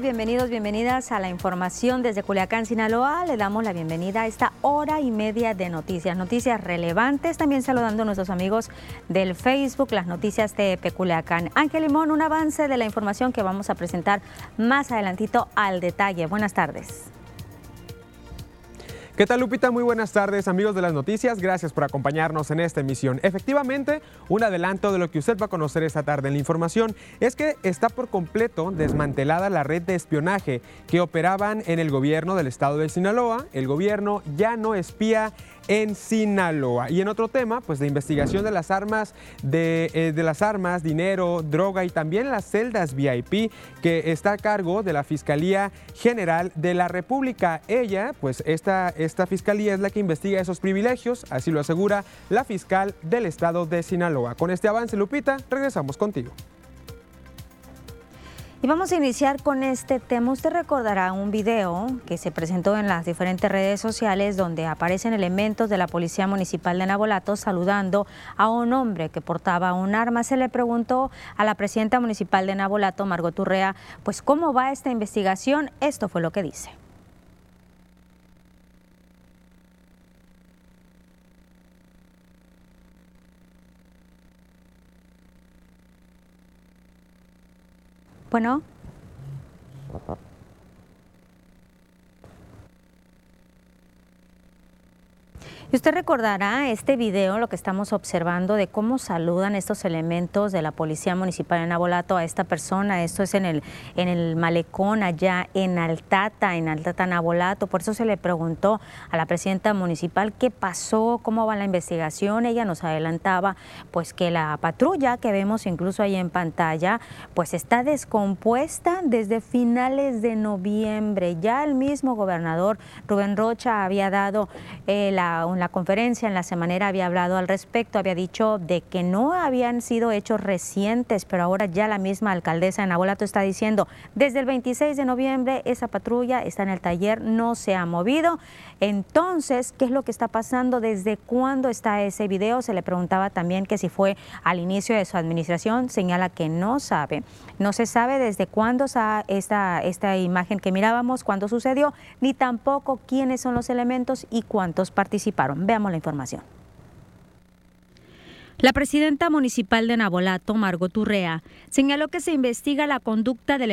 bienvenidos, bienvenidas a la información desde Culiacán, Sinaloa. Le damos la bienvenida a esta hora y media de noticias, noticias relevantes. También saludando a nuestros amigos del Facebook, las noticias de Culiacán. Ángel Limón, un avance de la información que vamos a presentar más adelantito al detalle. Buenas tardes. ¿Qué tal Lupita? Muy buenas tardes amigos de las noticias, gracias por acompañarnos en esta emisión. Efectivamente, un adelanto de lo que usted va a conocer esta tarde en la información es que está por completo desmantelada la red de espionaje que operaban en el gobierno del estado de Sinaloa. El gobierno ya no espía en Sinaloa. Y en otro tema, pues de investigación de las armas, de, eh, las armas, dinero, droga y también las celdas VIP que está a cargo de la Fiscalía General de la República. Ella, pues esta, esta fiscalía es la que investiga esos privilegios, así lo asegura la fiscal del estado de Sinaloa. Con este avance, Lupita, regresamos contigo. Y vamos a iniciar con este tema. Usted recordará un video que se presentó en las diferentes redes sociales donde aparecen elementos de la Policía Municipal de Nabolato saludando a un hombre que portaba un arma. Se le preguntó a la presidenta municipal de Nabolato, Margot Urrea, pues cómo va esta investigación. Esto fue lo que dice. Bueno. Y usted recordará este video, lo que estamos observando de cómo saludan estos elementos de la Policía Municipal de Nabolato a esta persona. Esto es en el, en el malecón allá en Altata, en Altata Nabolato. Por eso se le preguntó a la presidenta municipal qué pasó, cómo va la investigación. Ella nos adelantaba pues que la patrulla que vemos incluso ahí en pantalla pues está descompuesta desde finales de noviembre. Ya el mismo gobernador Rubén Rocha había dado eh, la en la conferencia en la semanera había hablado al respecto, había dicho de que no habían sido hechos recientes, pero ahora ya la misma alcaldesa en Abolato está diciendo, desde el 26 de noviembre esa patrulla está en el taller, no se ha movido. Entonces, ¿qué es lo que está pasando? ¿Desde cuándo está ese video? Se le preguntaba también que si fue al inicio de su administración, señala que no sabe. No se sabe desde cuándo esta, esta imagen que mirábamos, cuándo sucedió, ni tampoco quiénes son los elementos y cuántos participaron. Veamos la información. La presidenta municipal de Nabolato, Margot Urrea, señaló que se investiga la conducta del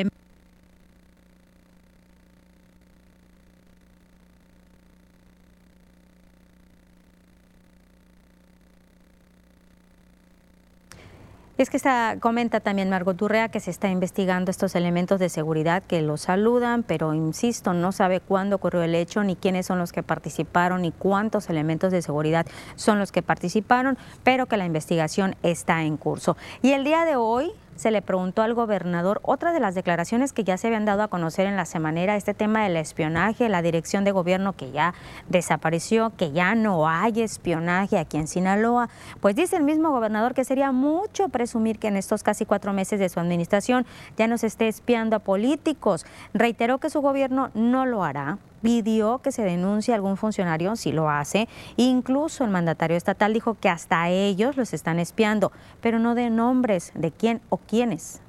Es que está, comenta también Margot Urrea que se está investigando estos elementos de seguridad que lo saludan, pero insisto, no sabe cuándo ocurrió el hecho, ni quiénes son los que participaron, ni cuántos elementos de seguridad son los que participaron, pero que la investigación está en curso. Y el día de hoy, se le preguntó al gobernador otra de las declaraciones que ya se habían dado a conocer en la semanera, este tema del espionaje, la dirección de gobierno que ya desapareció, que ya no hay espionaje aquí en Sinaloa. Pues dice el mismo gobernador que sería mucho presumir que en estos casi cuatro meses de su administración ya no se esté espiando a políticos. Reiteró que su gobierno no lo hará pidió que se denuncie a algún funcionario si lo hace. Incluso el mandatario estatal dijo que hasta ellos los están espiando, pero no de nombres de quién o quiénes.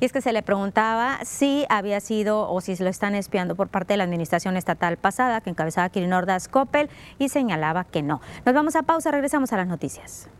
Y es que se le preguntaba si había sido o si se lo están espiando por parte de la administración estatal pasada que encabezaba Kirin Ordaz Coppel y señalaba que no. Nos vamos a pausa, regresamos a las noticias.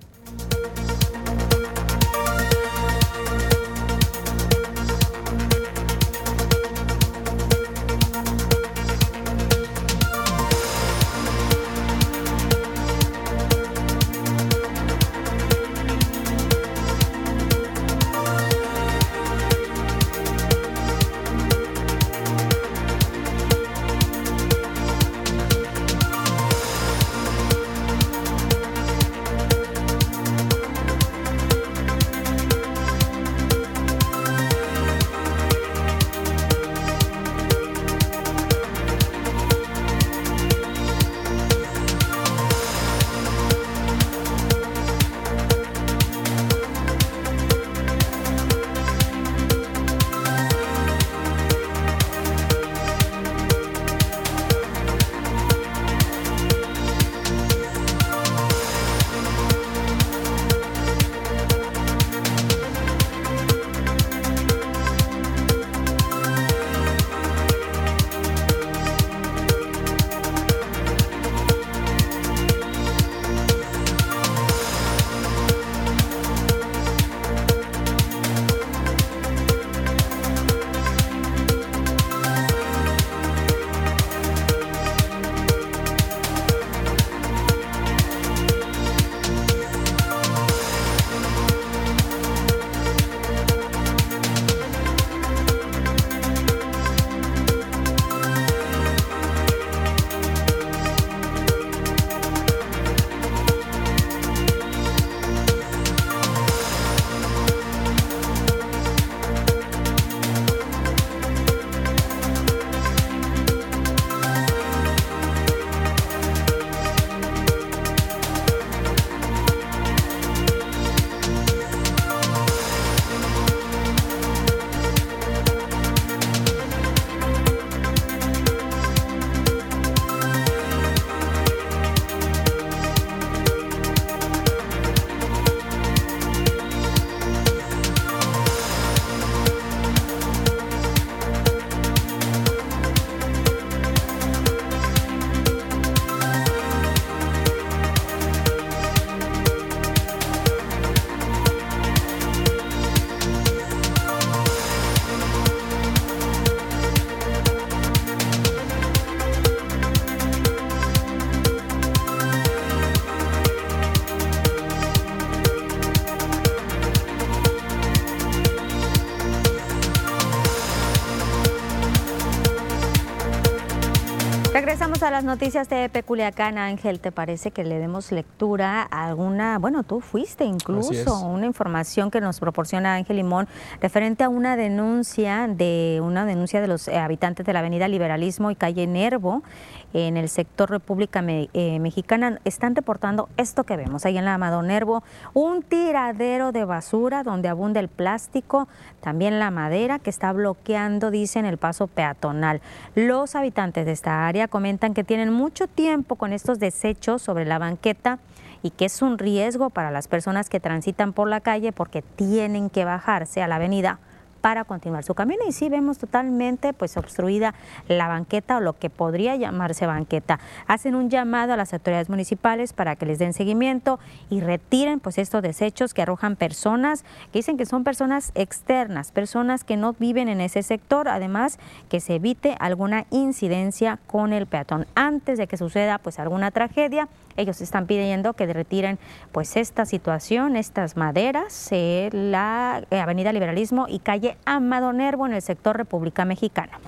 Las noticias de Peculiacán, Ángel. ¿Te parece que le demos lectura a alguna? Bueno, tú fuiste incluso una información que nos proporciona Ángel Limón referente a una denuncia de una denuncia de los habitantes de la Avenida Liberalismo y calle Nervo en el sector República eh, Mexicana. Están reportando esto que vemos ahí en la Amado Nervo, un tiradero de basura donde abunda el plástico, también la madera que está bloqueando, dicen, el paso peatonal. Los habitantes de esta área comentan que tienen mucho tiempo con estos desechos sobre la banqueta y que es un riesgo para las personas que transitan por la calle porque tienen que bajarse a la avenida para continuar su camino y sí vemos totalmente pues obstruida la banqueta o lo que podría llamarse banqueta. Hacen un llamado a las autoridades municipales para que les den seguimiento y retiren pues estos desechos que arrojan personas que dicen que son personas externas, personas que no viven en ese sector, además que se evite alguna incidencia con el peatón antes de que suceda pues alguna tragedia ellos están pidiendo que retiren pues esta situación, estas maderas, la eh, Avenida Liberalismo y calle Amado Nervo en el sector República Mexicana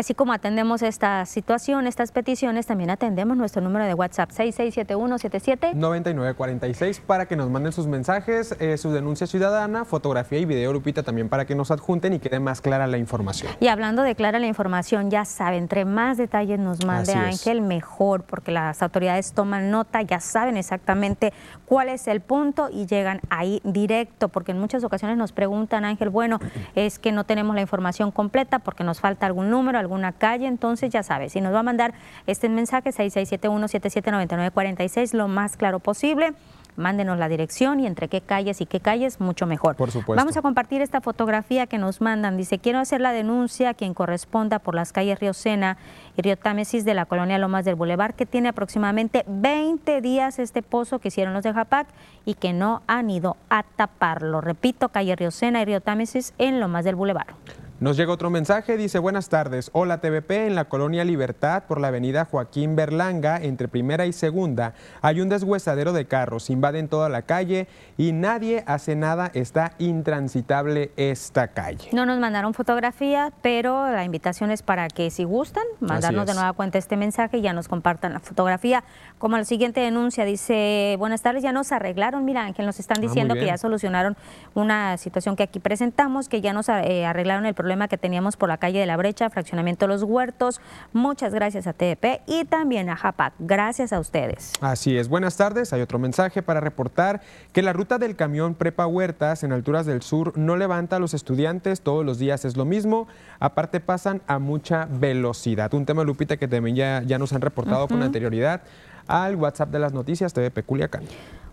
así como atendemos esta situación, estas peticiones, también atendemos nuestro número de WhatsApp 667177-9946 para que nos manden sus mensajes, eh, su denuncia ciudadana, fotografía y video, Lupita, también para que nos adjunten y quede más clara la información. Y hablando de clara la información, ya saben, entre más detalles nos mande Ángel, mejor, porque las autoridades toman nota, ya saben exactamente cuál es el punto y llegan ahí directo, porque en muchas ocasiones nos preguntan, Ángel, bueno, es que no tenemos la información completa porque nos falta algún número, alguna calle, entonces ya sabes, si nos va a mandar este mensaje 6671779946 lo más claro posible mándenos la dirección y entre qué calles y qué calles, mucho mejor. Por supuesto. Vamos a compartir esta fotografía que nos mandan. Dice, quiero hacer la denuncia a quien corresponda por las calles Río Sena y Río Támesis de la colonia Lomas del Boulevard, que tiene aproximadamente 20 días este pozo que hicieron los de Japac y que no han ido a taparlo. Repito, calle Río Sena y Río Támesis en Lomas del Boulevard. Nos llega otro mensaje, dice buenas tardes, hola TVP, en la colonia Libertad por la avenida Joaquín Berlanga, entre primera y segunda, hay un deshuesadero de carros, invaden toda la calle y nadie hace nada, está intransitable esta calle. No nos mandaron fotografía, pero la invitación es para que si gustan, mandarnos de nueva cuenta este mensaje y ya nos compartan la fotografía. Como la siguiente denuncia dice, buenas tardes, ya nos arreglaron, mira Ángel, nos están ah, diciendo que ya solucionaron una situación que aquí presentamos, que ya nos eh, arreglaron el problema que teníamos por la calle de la brecha, fraccionamiento Los Huertos. Muchas gracias a TDP y también a JAPAC. Gracias a ustedes. Así es. Buenas tardes. Hay otro mensaje para reportar que la ruta del camión Prepa Huertas en alturas del sur no levanta a los estudiantes. Todos los días es lo mismo. Aparte pasan a mucha velocidad. Un tema, Lupita, que también ya, ya nos han reportado con anterioridad al WhatsApp de las noticias.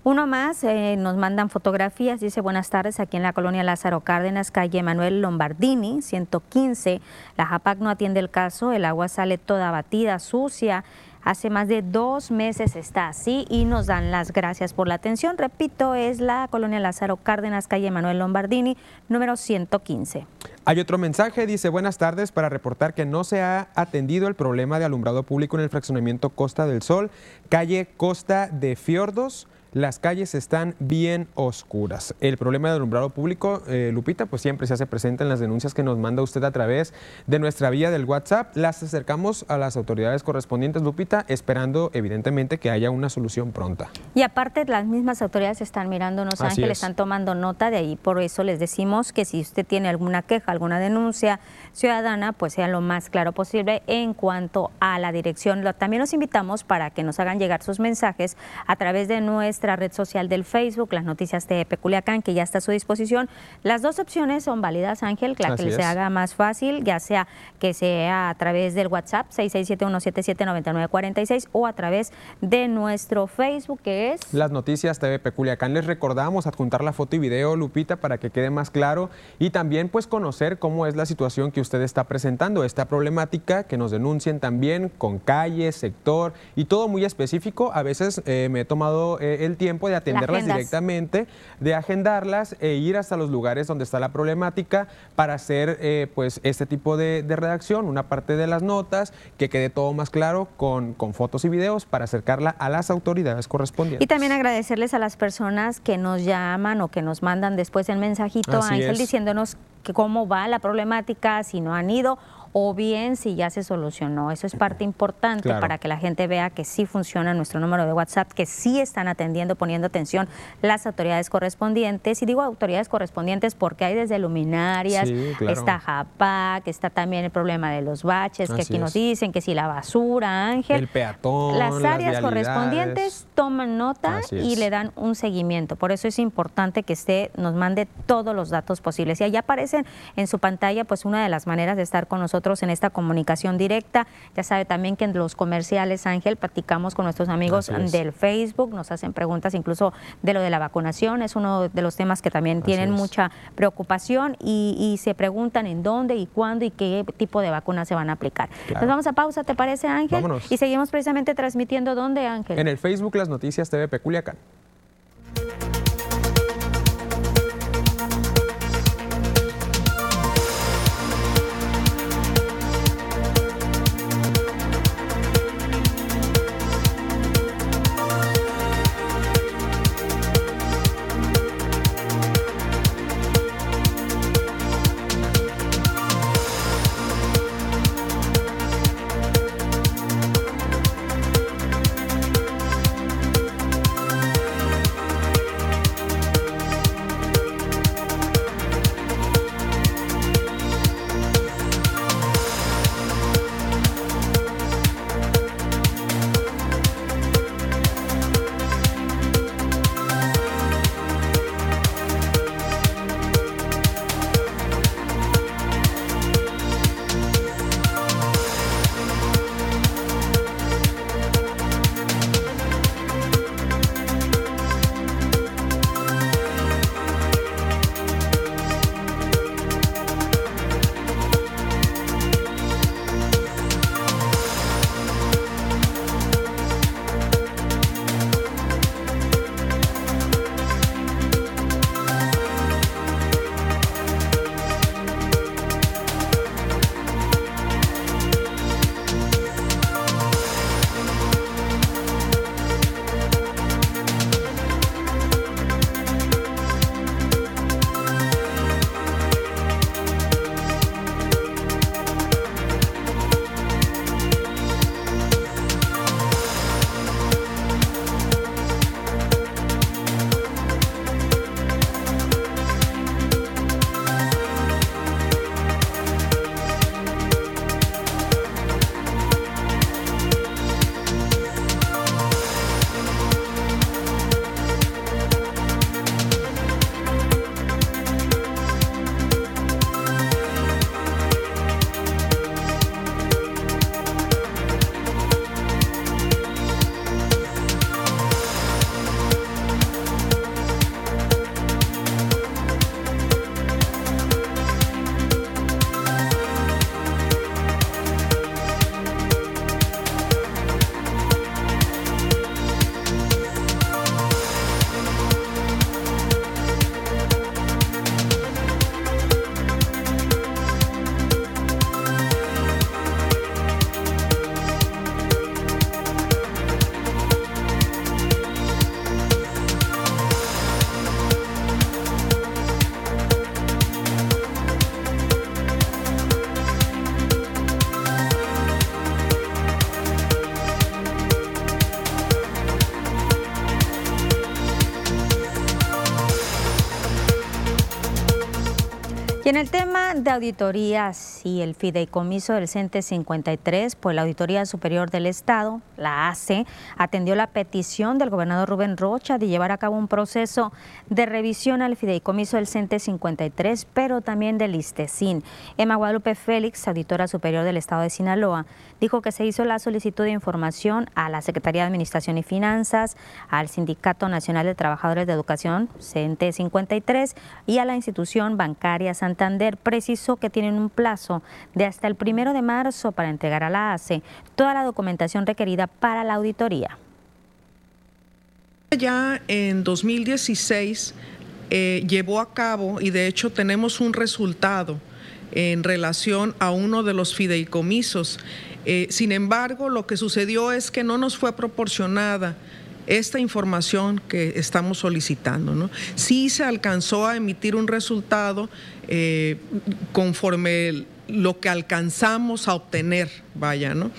Uno más, eh, nos mandan fotografías, dice buenas tardes, aquí en la colonia Lázaro Cárdenas, calle Manuel Lombardini, 115. La JAPAC no atiende el caso, el agua sale toda batida, sucia. Hace más de dos meses está así y nos dan las gracias por la atención. Repito, es la colonia Lázaro Cárdenas, calle Manuel Lombardini, número 115. Hay otro mensaje, dice buenas tardes para reportar que no se ha atendido el problema de alumbrado público en el fraccionamiento Costa del Sol, calle Costa de Fiordos las calles están bien oscuras. El problema del alumbrado público, eh, Lupita, pues siempre se hace presente en las denuncias que nos manda usted a través de nuestra vía del WhatsApp. Las acercamos a las autoridades correspondientes, Lupita, esperando evidentemente que haya una solución pronta. Y aparte, las mismas autoridades están mirándonos, Ángel, están tomando nota de ahí. Por eso les decimos que si usted tiene alguna queja, alguna denuncia ciudadana, pues sea lo más claro posible en cuanto a la dirección. También los invitamos para que nos hagan llegar sus mensajes a través de nuestra red social del Facebook, las noticias de Peculiacán, que ya está a su disposición. Las dos opciones son válidas, Ángel, la que se haga más fácil, ya sea que sea a través del WhatsApp 6671779946 o a través de nuestro Facebook, que es... Las noticias TV Peculiacán. Les recordamos adjuntar la foto y video, Lupita, para que quede más claro y también pues conocer cómo es la situación que usted está presentando, esta problemática, que nos denuncien también con calle, sector y todo muy específico. A veces eh, me he tomado eh, el tiempo de atenderlas directamente, de agendarlas e ir hasta los lugares donde está la problemática para hacer eh, pues este tipo de, redacción, una parte de las notas, que quede todo más claro con, con fotos y videos para acercarla a las autoridades correspondientes. Y también agradecerles a las personas que nos llaman o que nos mandan después el mensajito, Ángel, diciéndonos que cómo va la problemática, si no han ido o bien si ya se solucionó. Eso es parte importante para que la gente vea que sí funciona nuestro número de WhatsApp, que sí están atendiendo, poniendo atención las autoridades correspondientes. Y digo autoridades correspondientes porque hay desde luminarias, está JAPAC, está también el problema de los baches, que aquí nos dicen que si la basura, Ángel. El peatón. Las áreas correspondientes toman nota y le dan un seguimiento. Por eso es importante que usted nos mande todos los datos posibles. Y allá aparecen en su pantalla pues una de las maneras de estar con nosotros en esta comunicación directa. Ya sabe también que en los comerciales, Ángel, platicamos con nuestros amigos del Facebook, nos hacen preguntas incluso de lo de la vacunación, es uno de los temas que también tienen mucha preocupación y, se preguntan en dónde y cuándo y qué tipo de vacunas se van a aplicar. Nos vamos a pausa, ¿te parece, Ángel? Y seguimos precisamente transmitiendo dónde, Ángel. En el Facebook Las Noticias TV Peculiacán. De auditorías y el fideicomiso del CENTE 53, pues la Auditoría Superior del Estado, la ACE, atendió la petición del gobernador Rubén Rocha de llevar a cabo un proceso de revisión al fideicomiso del CENTE 53, pero también del ISTESIN. Emma Guadalupe Félix, auditora superior del Estado de Sinaloa, dijo que se hizo la solicitud de información a la Secretaría de Administración y Finanzas, al Sindicato Nacional de Trabajadores de Educación, CENTE 53, y a la institución bancaria Santa Santander precisó que tienen un plazo de hasta el primero de marzo para entregar a la ACE toda la documentación requerida para la auditoría. Ya en 2016 eh, llevó a cabo y de hecho tenemos un resultado en relación a uno de los fideicomisos. Eh, sin embargo, lo que sucedió es que no nos fue proporcionada esta información que estamos solicitando. ¿no? Sí se alcanzó a emitir un resultado eh, conforme lo que alcanzamos a obtener, vaya, ¿no?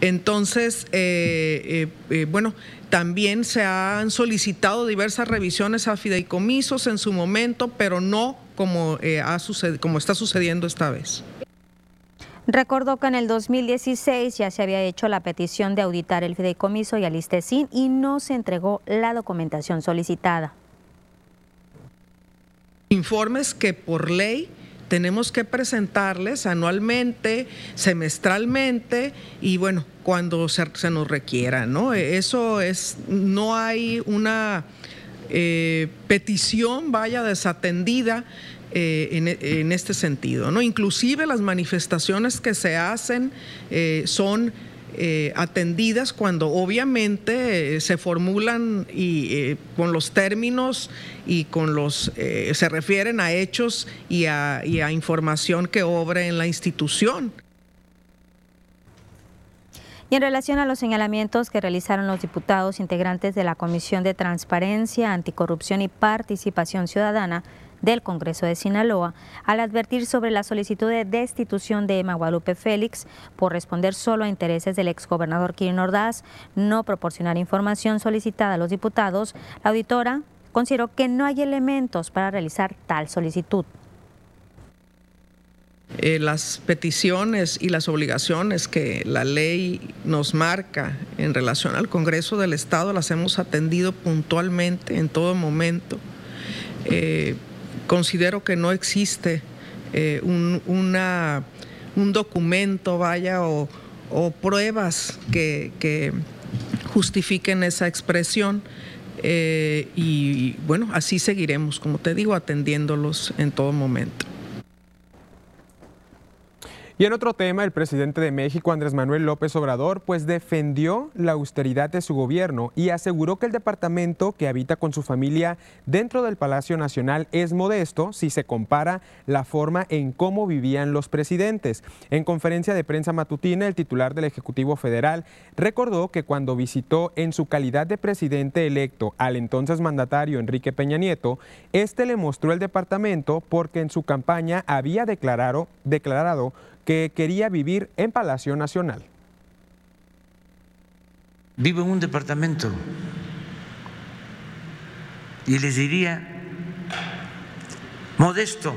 Entonces, eh, eh, bueno, también se han solicitado diversas revisiones a fideicomisos en su momento, pero no como, ha como está sucediendo esta vez. Recordó que en el 2016 ya se había hecho la petición de auditar el fideicomiso y al ISTESIN y no se entregó la documentación solicitada. Informes que por ley tenemos que presentarles anualmente, semestralmente y bueno, cuando se, nos requiera, ¿no? Eso es, no hay una eh, petición, vaya, desatendida eh, en, este sentido. ¿no? Inclusive las manifestaciones que se hacen eh, son eh, atendidas cuando obviamente se formulan y con los términos y con los se refieren a hechos y a, y a información que obra en la institución. Y en relación a los señalamientos que realizaron los diputados integrantes de la Comisión de Transparencia, Anticorrupción y Participación Ciudadana, del Congreso de Sinaloa al advertir sobre la solicitud de destitución de Emma Guadalupe Félix por responder solo a intereses del exgobernador Kirin Ordaz, no proporcionar información solicitada a los diputados, la auditora consideró que no hay elementos para realizar tal solicitud. Eh, las peticiones y las obligaciones que la ley nos marca en relación al Congreso del Estado las hemos atendido puntualmente en todo momento. Eh, considero que no existe eh, un, un, documento, vaya, o, pruebas que, justifiquen esa expresión. Eh, y bueno, así seguiremos, como te digo, atendiéndolos en todo momento. Y en otro tema, el presidente de México, Andrés Manuel López Obrador, pues defendió la austeridad de su gobierno y aseguró que el departamento que habita con su familia dentro del Palacio Nacional es modesto si se compara la forma en cómo vivían los presidentes. En conferencia de prensa matutina, el titular del Ejecutivo Federal recordó que cuando visitó en su calidad de presidente electo al entonces mandatario Enrique Peña Nieto, este le mostró el departamento porque en su campaña había declarado, declarado que quería vivir en Palacio Nacional. Vivo en un departamento y les diría modesto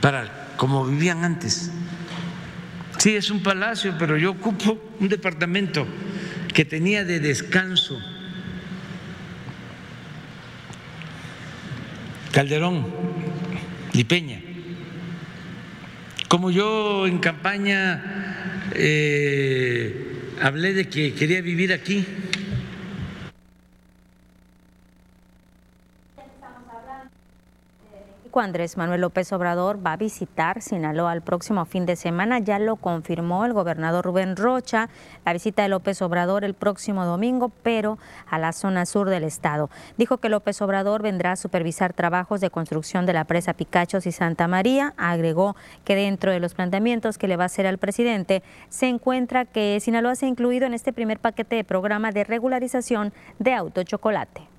para como vivían antes. Sí, es un palacio, pero yo ocupo un departamento que tenía de descanso. Calderón y Peña. Como yo en campaña eh, hablé de que quería vivir aquí, Andrés Manuel López Obrador va a visitar Sinaloa el próximo fin de semana. Ya lo confirmó el gobernador Rubén Rocha, la visita de López Obrador el próximo domingo, pero a la zona sur del estado. Dijo que López Obrador vendrá a supervisar trabajos de construcción de la presa Picachos y Santa María. Agregó que dentro de los planteamientos que le va a hacer al presidente se encuentra que Sinaloa se ha incluido en este primer paquete de programa de regularización de auto chocolate.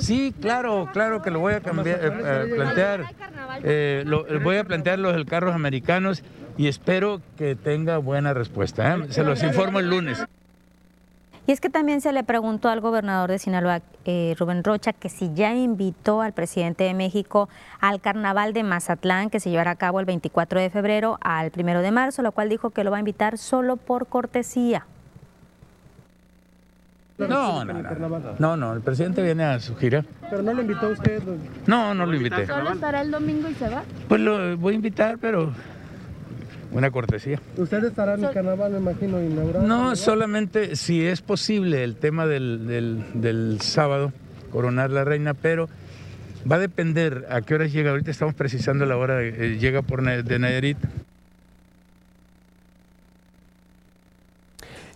Sí, claro, claro que lo voy a cambiar, eh, eh, plantear. Eh, voy a plantear los carros americanos y espero que tenga buena respuesta. Se los informo el lunes. Y es que también se le preguntó al gobernador de Sinaloa, Rubén Rocha, que si ya invitó al presidente de México al carnaval de Mazatlán, que se llevará a cabo el 24 de febrero al 1 de marzo, lo cual dijo que lo va a invitar solo por cortesía. No, no, no, no, el presidente viene a su gira. ¿Pero no lo invitó usted? No, no lo invité. ¿Solo estará el domingo y se va? Pues lo voy a invitar, pero una cortesía. ¿Usted estará en el carnaval, me imagino, inaugurado? No, solamente si es posible el tema del, del, del sábado, coronar la reina, pero va a depender a qué horas llega. Ahorita estamos precisando la hora, eh, llega por de Nayarit.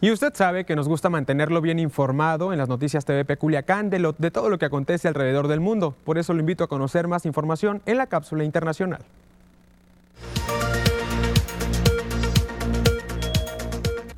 Y usted sabe que nos gusta mantenerlo bien informado en las noticias TVP Culiacán de, de todo lo que acontece alrededor del mundo. Por eso lo invito a conocer más información en la cápsula internacional.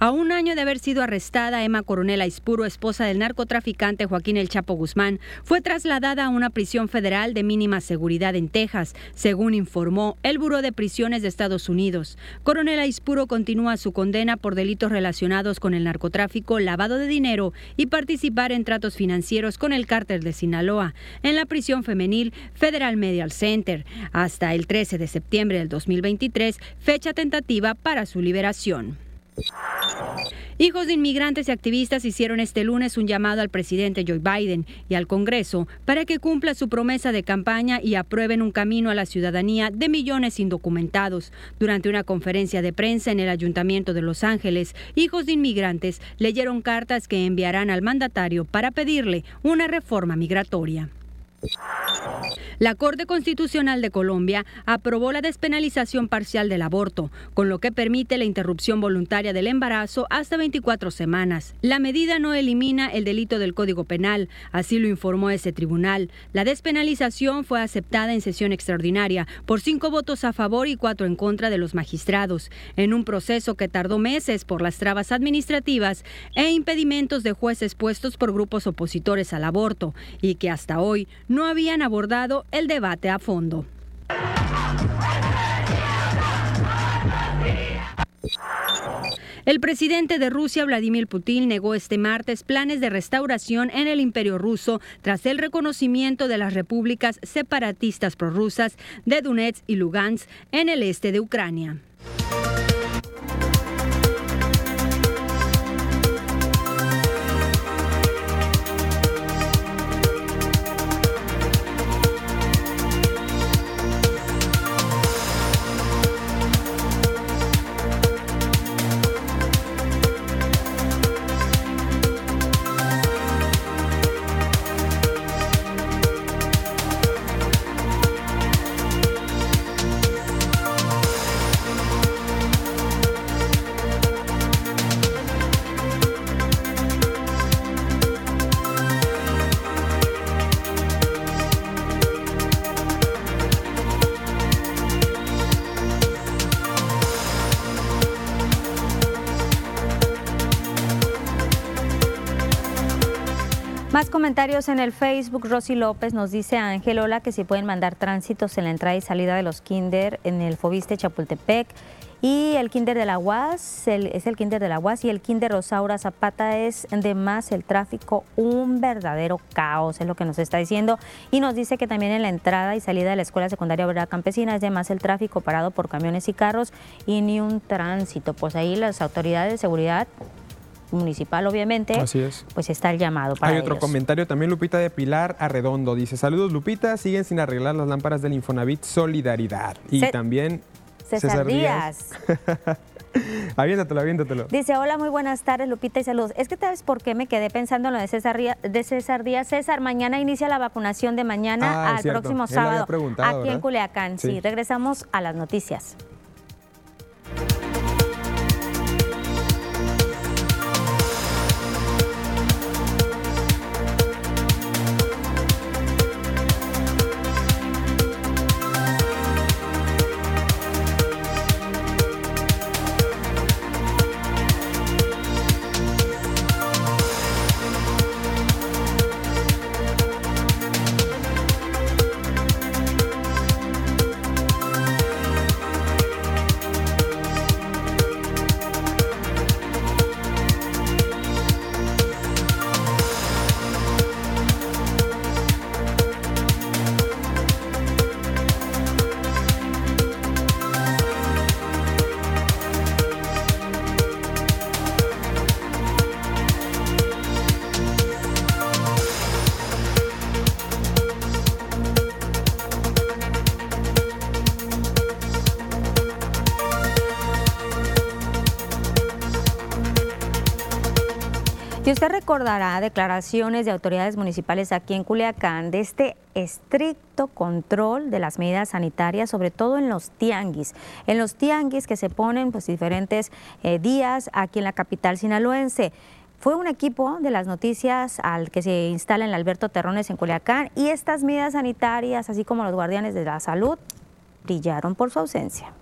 A un año de haber sido arrestada, Emma Coronel Aispuro, esposa del narcotraficante Joaquín El Chapo Guzmán, fue trasladada a una prisión federal de mínima seguridad en Texas, según informó el Buró de Prisiones de Estados Unidos. Coronel Aispuro continúa su condena por delitos relacionados con el narcotráfico, lavado de dinero y participar en tratos financieros con el cártel de Sinaloa, en la prisión femenil Federal Medial Center, hasta el 13 de septiembre del 2023, fecha tentativa para su liberación. Hijos de inmigrantes y activistas hicieron este lunes un llamado al presidente Joe Biden y al Congreso para que cumpla su promesa de campaña y aprueben un camino a la ciudadanía de millones indocumentados. Durante una conferencia de prensa en el Ayuntamiento de Los Ángeles, hijos de inmigrantes leyeron cartas que enviarán al mandatario para pedirle una reforma migratoria. La Corte Constitucional de Colombia aprobó la despenalización parcial del aborto, con lo que permite la interrupción voluntaria del embarazo hasta 24 semanas. La medida no elimina el delito del Código Penal, así lo informó ese tribunal. La despenalización fue aceptada en sesión extraordinaria por cinco votos a favor y cuatro en contra de los magistrados, en un proceso que tardó meses por las trabas administrativas e impedimentos de jueces puestos por grupos opositores al aborto, y que hasta hoy no habían abordado el debate a fondo. El presidente de Rusia, Vladimir Putin, negó este martes planes de restauración en el imperio ruso tras el reconocimiento de las repúblicas separatistas prorrusas de Donetsk y Lugansk en el este de Ucrania. Comentarios en el Facebook. Rosy López nos dice a Ángel Hola que si pueden mandar tránsitos en la entrada y salida de los kinder en el Fobiste Chapultepec. Y el kinder de la UAS es el kinder de la UAS y el kinder Rosaura Zapata es de más el tráfico, un verdadero caos, es lo que nos está diciendo. Y nos dice que también en la entrada y salida de la Escuela Secundaria Obrera Campesina es de más el tráfico parado por camiones y carros y ni un tránsito. Pues ahí las autoridades de seguridad municipal, obviamente, Así es. pues está el llamado para Hay otro ellos. comentario también, Lupita de Pilar Arredondo. Dice, saludos Lupita, siguen sin arreglar las lámparas del Infonavit Solidaridad. Y también César, Díaz. aviéntatelo, aviéntatelo. Dice, hola, muy buenas tardes, Lupita, y saludos. Es que sabes por qué me quedé pensando en lo de César, Ría- de César Díaz. César, mañana inicia la vacunación de mañana Ah, al cierto. próximo sábado aquí en. Culiacán. Sí. Sí. regresamos a las noticias. Recordará declaraciones de autoridades municipales aquí en Culiacán de este estricto control de las medidas sanitarias, sobre todo en los tianguis. En los tianguis que se ponen pues diferentes eh, días aquí en la capital sinaloense. Fue un equipo de las noticias al que se instala en Alberto Terrones en Culiacán y estas medidas sanitarias, así como los guardianes de la salud, brillaron por su ausencia.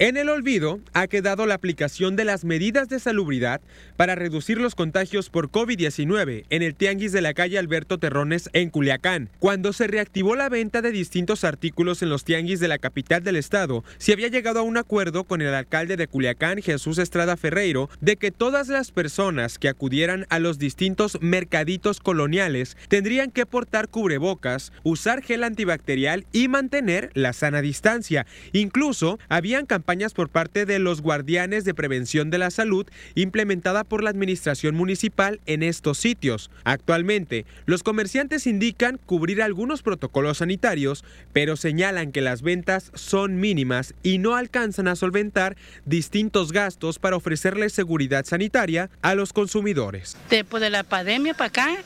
En el olvido ha quedado la aplicación de las medidas de salubridad para reducir los contagios por COVID-19 en el tianguis de la calle Alberto Terrones en Culiacán. Cuando se reactivó la venta de distintos artículos en los tianguis de la capital del estado, se había llegado a un acuerdo con el alcalde de Culiacán, Jesús Estrada Ferreiro, de que todas las personas que acudieran a los distintos mercaditos coloniales tendrían que portar cubrebocas, usar gel antibacterial y mantener la sana distancia. Incluso habían por parte de los guardianes de prevención de la salud implementada por la administración municipal en estos sitios. Actualmente, los comerciantes indican cubrir algunos protocolos sanitarios, pero señalan que las ventas son mínimas y no alcanzan a solventar distintos gastos para ofrecerles seguridad sanitaria a los consumidores. Después de la pandemia para acá,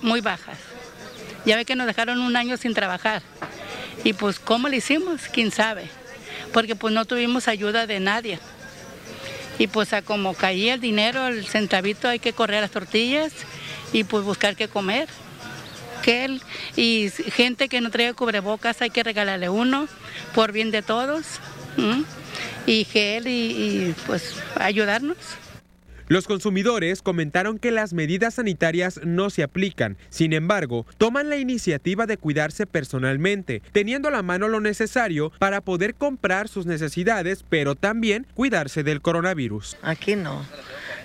muy bajas. Ya ve que nos dejaron un año sin trabajar. Y pues, ¿cómo le hicimos? ¿Quién sabe? Porque pues no tuvimos ayuda de nadie. Y pues a como caía el dinero, el centavito, hay que correr las tortillas y pues buscar qué comer. Que y gente que no trae cubrebocas hay que regalarle uno por bien de todos. Y gel y, y pues ayudarnos. Los consumidores comentaron que las medidas sanitarias no se aplican, sin embargo, toman la iniciativa de cuidarse personalmente, teniendo a la mano lo necesario para poder comprar sus necesidades, pero también cuidarse del coronavirus. Aquí no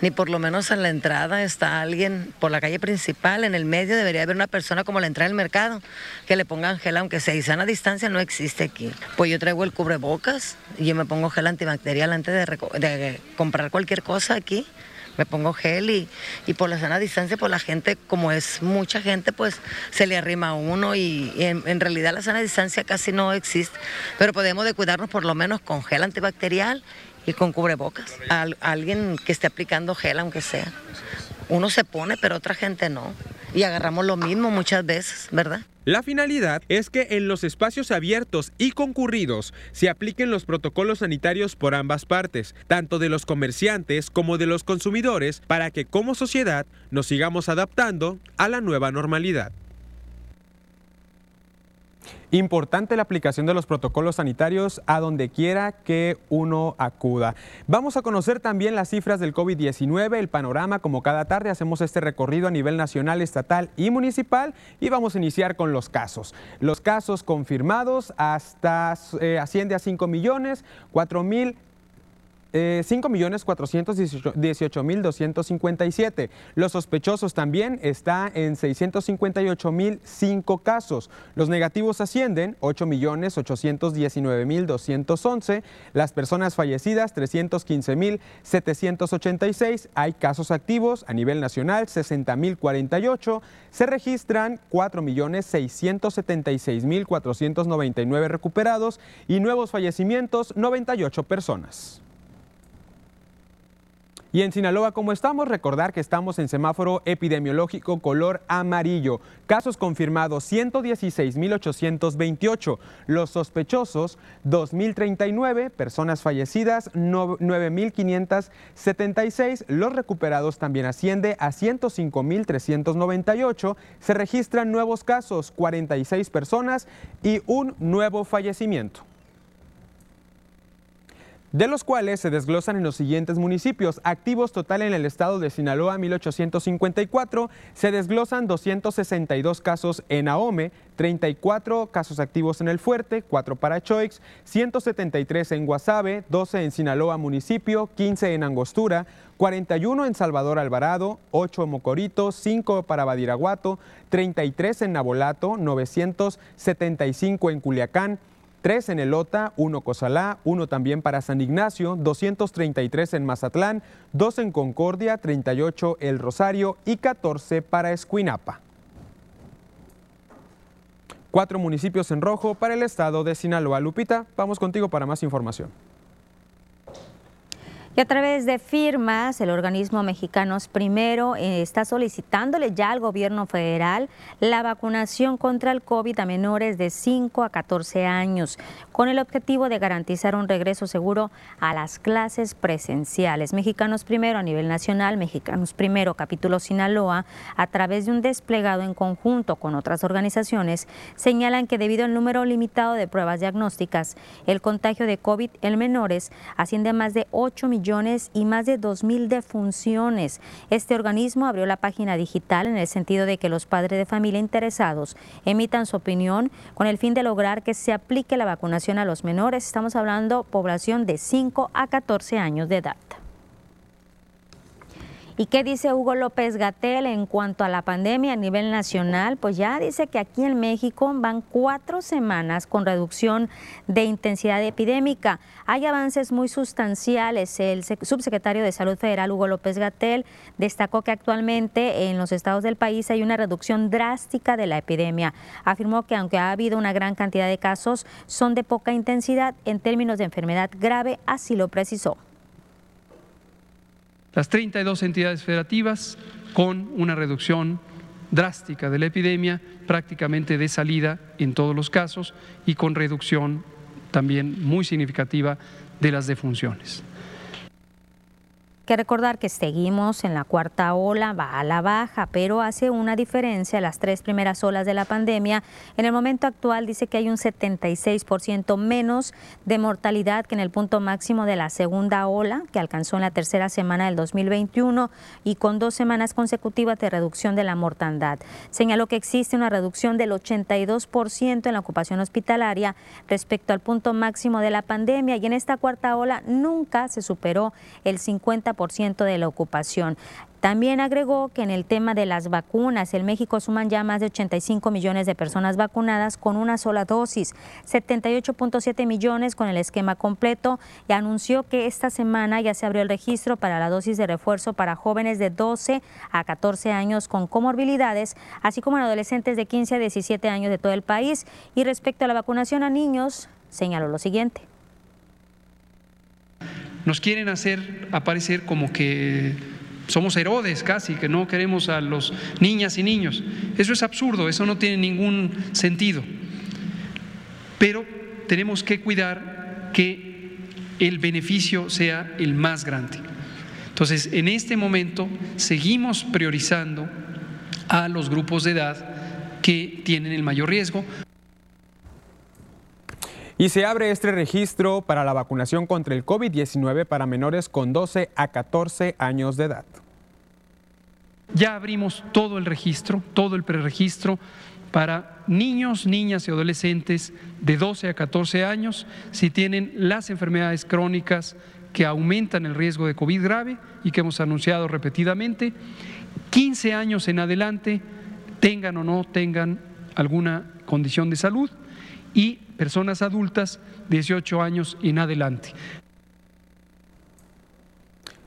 ni por lo menos en la entrada está alguien por la calle principal, en el medio debería haber una persona como la entrada del mercado, que le pongan gel, aunque sea y sana distancia, no existe aquí. Pues yo traigo el cubrebocas y yo me pongo gel antibacterial antes de, de comprar cualquier cosa aquí me pongo gel y, y por la sana distancia, pues la gente, como es mucha gente, pues se le arrima a uno y, en, realidad la sana distancia casi no existe, pero podemos de cuidarnos por lo menos con gel antibacterial y con cubrebocas. A, alguien que esté aplicando gel, aunque sea. Uno se pone, pero otra gente no. Y agarramos lo mismo muchas veces, ¿verdad? La finalidad es que en los espacios abiertos y concurridos se apliquen los protocolos sanitarios por ambas partes, tanto de los comerciantes como de los consumidores, para que como sociedad nos sigamos adaptando a la nueva normalidad. Importante la aplicación de los protocolos sanitarios a donde quiera que uno acuda. Vamos a conocer también las cifras del COVID-19, el panorama, como cada tarde hacemos este recorrido a nivel nacional, estatal y municipal y vamos a iniciar con los casos. Los casos confirmados hasta eh, asciende a 5 millones, 4 mil 5.418.257. Eh, Los sospechosos también está en 658.005 casos. Los negativos ascienden 8.819.211. Las personas fallecidas 315.786. Hay casos activos a nivel nacional 60.048. Se registran 4.676.499 recuperados y nuevos fallecimientos 98 personas. Y en Sinaloa, ¿cómo estamos? Recordar que estamos en semáforo epidemiológico color amarillo. Casos confirmados 116.828. Los sospechosos 2.039. Personas fallecidas 9.576. Los recuperados también asciende a 105.398. Se registran nuevos casos 46 personas y un nuevo fallecimiento de los cuales se desglosan en los siguientes municipios. Activos total en el estado de Sinaloa 1854, se desglosan 262 casos en Ahome, 34 casos activos en El Fuerte, 4 para Choix, 173 en Guasave, 12 en Sinaloa municipio, 15 en Angostura, 41 en Salvador Alvarado, 8 en Mocorito, 5 para Badiraguato, 33 en Nabolato, 975 en Culiacán, 3 en Elota, 1 Cozalá, 1 también para San Ignacio, 233 en Mazatlán, 2 en Concordia, 38 El Rosario y 14 para Escuinapa. Cuatro municipios en rojo para el estado de Sinaloa. Lupita, vamos contigo para más información. Y a través de firmas, el organismo Mexicanos Primero eh, está solicitándole ya al gobierno federal la vacunación contra el COVID a menores de 5 a 14 años, con el objetivo de garantizar un regreso seguro a las clases presenciales. Mexicanos Primero a nivel nacional, Mexicanos Primero capítulo Sinaloa, a través de un desplegado en conjunto con otras organizaciones, señalan que debido al número limitado de pruebas diagnósticas, el contagio de COVID en menores asciende a más de 8 millones y más de 2.000 defunciones. Este organismo abrió la página digital en el sentido de que los padres de familia interesados emitan su opinión con el fin de lograr que se aplique la vacunación a los menores. Estamos hablando población de 5 a 14 años de edad. ¿Y qué dice Hugo López Gatel en cuanto a la pandemia a nivel nacional? Pues ya dice que aquí en México van cuatro semanas con reducción de intensidad epidémica. Hay avances muy sustanciales. El subsecretario de Salud Federal, Hugo López Gatel, destacó que actualmente en los estados del país hay una reducción drástica de la epidemia. Afirmó que aunque ha habido una gran cantidad de casos, son de poca intensidad en términos de enfermedad grave, así lo precisó las 32 entidades federativas con una reducción drástica de la epidemia, prácticamente de salida en todos los casos y con reducción también muy significativa de las defunciones que recordar que seguimos en la cuarta ola, va a la baja, pero hace una diferencia las tres primeras olas de la pandemia. En el momento actual dice que hay un 76% menos de mortalidad que en el punto máximo de la segunda ola, que alcanzó en la tercera semana del 2021 y con dos semanas consecutivas de reducción de la mortandad. Señaló que existe una reducción del 82% en la ocupación hospitalaria respecto al punto máximo de la pandemia y en esta cuarta ola nunca se superó el 50% de la ocupación. También agregó que en el tema de las vacunas, en México suman ya más de 85 millones de personas vacunadas con una sola dosis, 78.7 millones con el esquema completo y anunció que esta semana ya se abrió el registro para la dosis de refuerzo para jóvenes de 12 a 14 años con comorbilidades, así como en adolescentes de 15 a 17 años de todo el país. Y respecto a la vacunación a niños, señaló lo siguiente nos quieren hacer aparecer como que somos Herodes casi, que no queremos a los niñas y niños. Eso es absurdo, eso no tiene ningún sentido. Pero tenemos que cuidar que el beneficio sea el más grande. Entonces, en este momento seguimos priorizando a los grupos de edad que tienen el mayor riesgo. Y se abre este registro para la vacunación contra el COVID-19 para menores con 12 a 14 años de edad. Ya abrimos todo el registro, todo el preregistro para niños, niñas y adolescentes de 12 a 14 años si tienen las enfermedades crónicas que aumentan el riesgo de COVID grave y que hemos anunciado repetidamente, 15 años en adelante, tengan o no tengan alguna condición de salud y personas adultas 18 años en adelante.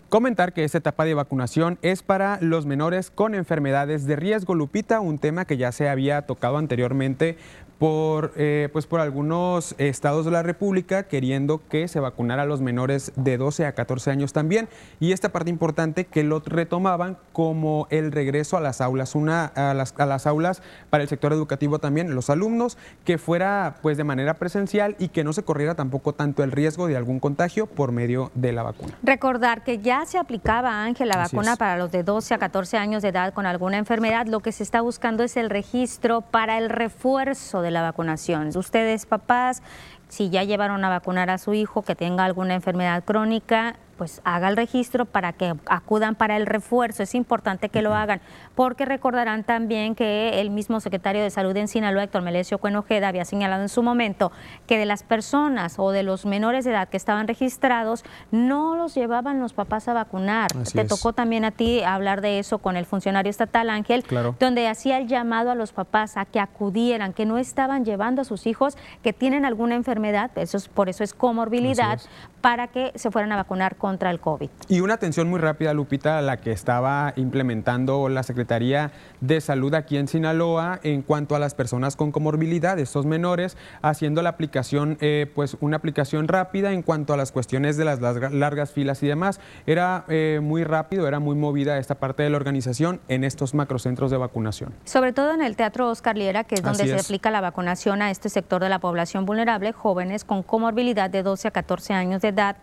Comentar que esta etapa de vacunación es para los menores con enfermedades de riesgo. Lupita, un tema que ya se había tocado anteriormente, por, eh, pues por algunos estados de la República queriendo que se vacunara a los menores de 12 a 14 años también. Y esta parte importante que lo retomaban como el regreso a las aulas, una, a, las, a las aulas para el sector educativo también, los alumnos, que fuera pues de manera presencial y que no se corriera tampoco tanto el riesgo de algún contagio por medio de la vacuna. Recordar que ya se aplicaba, Ángel, la vacuna para los de 12 a 14 años de edad con alguna enfermedad. Lo que se está buscando es el registro para el refuerzo de la vacunación. Ustedes, papás, si ya llevaron a vacunar a su hijo que tenga alguna enfermedad crónica, pues haga el registro para que acudan para el refuerzo. Es importante que lo hagan, porque recordarán también que el mismo secretario de Salud en Sinaloa, Héctor Melesio Cuenojeda, había señalado en su momento que de las personas o de los menores de edad que estaban registrados, no los llevaban los papás a vacunar. Te tocó también a ti hablar de eso con el funcionario estatal Ángel, donde hacía el llamado a los papás a que acudieran, que no estaban llevando a sus hijos que tienen alguna enfermedad, eso es, por eso es comorbilidad, para que se fueran a vacunar con contra el COVID. Y una atención muy rápida, Lupita, a la que estaba implementando la Secretaría de Salud aquí en Sinaloa en cuanto a las personas con comorbilidad, estos menores, haciendo la aplicación, eh, pues una aplicación rápida en cuanto a las cuestiones de las largas, filas y demás. Era eh, muy rápido, era muy movida esta parte de la organización en estos macrocentros de vacunación. Sobre todo en el Teatro Oscar Liera, que es donde se aplica la vacunación a este sector de la población vulnerable, jóvenes con comorbilidad de 12 a 14 años de edad,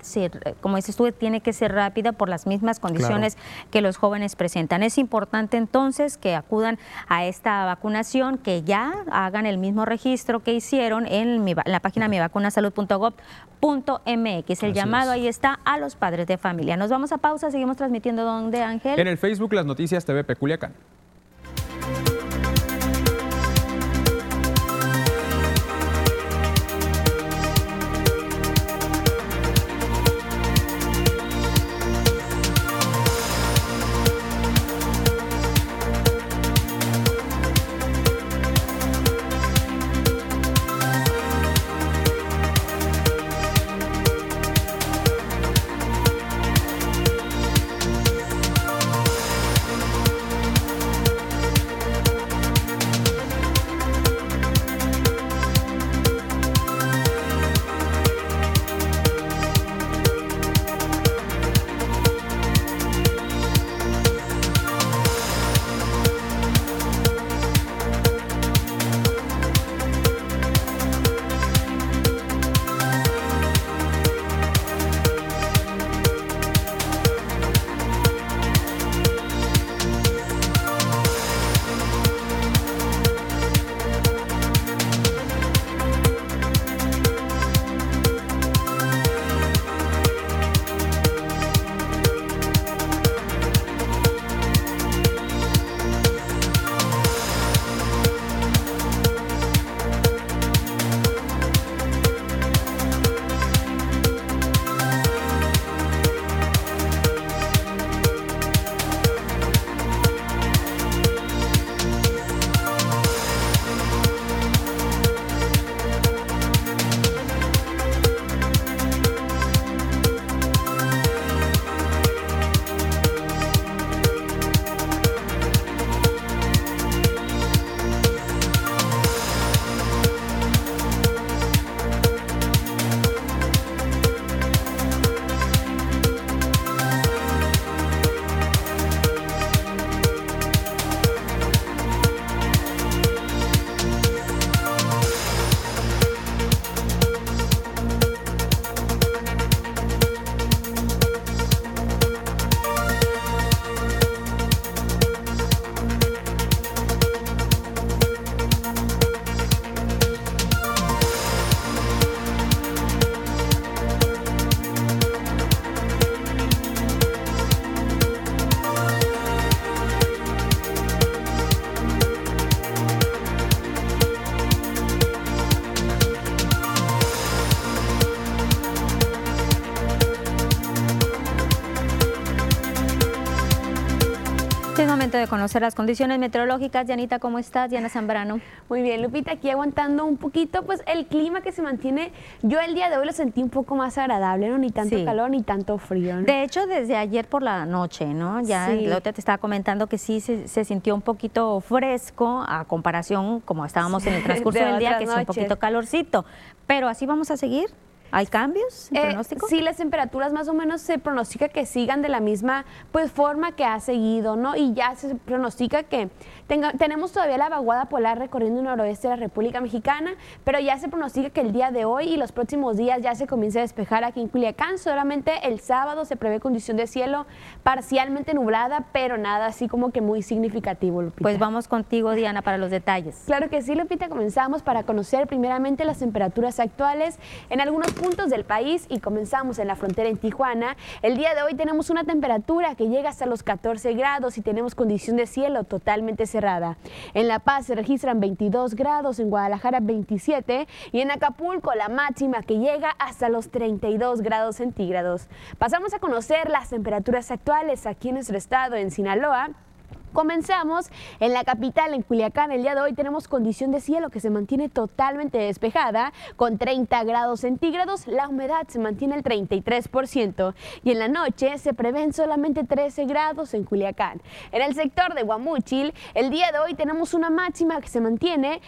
como dices tú, tiene que ser rápida por las mismas condiciones que los jóvenes presentan. Es importante entonces que acudan a esta vacunación, que ya hagan el mismo registro que hicieron en, la página mivacunasalud.gov.mx. El llamado ahí está a los padres de familia. Nos vamos a pausa, seguimos transmitiendo donde Ángel. En el Facebook Las Noticias TV Peculiacán. De conocer las condiciones meteorológicas. Yanita, ¿cómo estás? Diana Zambrano. Muy bien, Lupita, aquí aguantando un poquito, pues el clima que se mantiene, yo el día de hoy lo sentí un poco más agradable, ¿no? Ni tanto calor ni tanto frío. De hecho, desde ayer por la noche, ¿no? Ya sí. te estaba comentando que sí se, sintió un poquito fresco a comparación como estábamos en el transcurso del día, que es un poquito calorcito. Pero así vamos a seguir. ¿Hay cambios en eh, pronóstico? Sí, las temperaturas más o menos se pronostica que sigan de la misma pues forma que ha seguido, ¿no? Y ya se pronostica que tenemos todavía la vaguada polar recorriendo el noroeste de la República Mexicana, pero ya se pronostica que el día de hoy y los próximos días ya se comience a despejar aquí en Culiacán. Solamente el sábado se prevé condición de cielo parcialmente nublada, pero nada así como que muy significativo, Lupita. Pues vamos contigo, Diana, para los detalles. Claro que sí, Lupita. Comenzamos para conocer primeramente las temperaturas actuales en algunos puntos del país y comenzamos en la frontera en Tijuana. El día de hoy tenemos una temperatura que llega hasta los 14 grados y tenemos condición de cielo totalmente cerrada. En La Paz se registran 22 grados, en Guadalajara 27 y en Acapulco la máxima que llega hasta los 32 grados centígrados. Pasamos a conocer las temperaturas actuales aquí en nuestro estado, en Sinaloa. Comenzamos en la capital, en Culiacán. El día de hoy tenemos condición de cielo que se mantiene totalmente despejada con 30 grados centígrados. La humedad se mantiene el 33% y en la noche se prevén solamente 13 grados en Culiacán. En el sector de Guamúchil, el día de hoy tenemos una máxima que se mantiene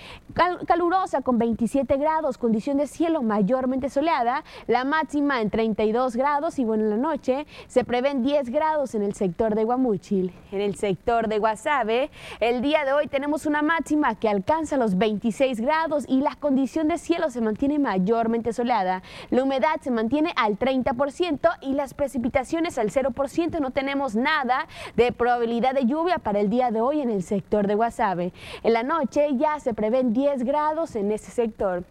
calurosa con 27 grados, condición de cielo mayormente soleada, la máxima en 32 grados y bueno, en la noche se prevén 10 grados en el sector de Guamúchil. En el sector de Guasave. El día de hoy tenemos una máxima que alcanza los 26 grados y la condición de cielo se mantiene mayormente soleada. La humedad se mantiene al 30% y las precipitaciones al 0%. No tenemos nada de probabilidad de lluvia para el día de hoy en el sector de Guasave. En la noche ya se prevén 10 grados en ese sector.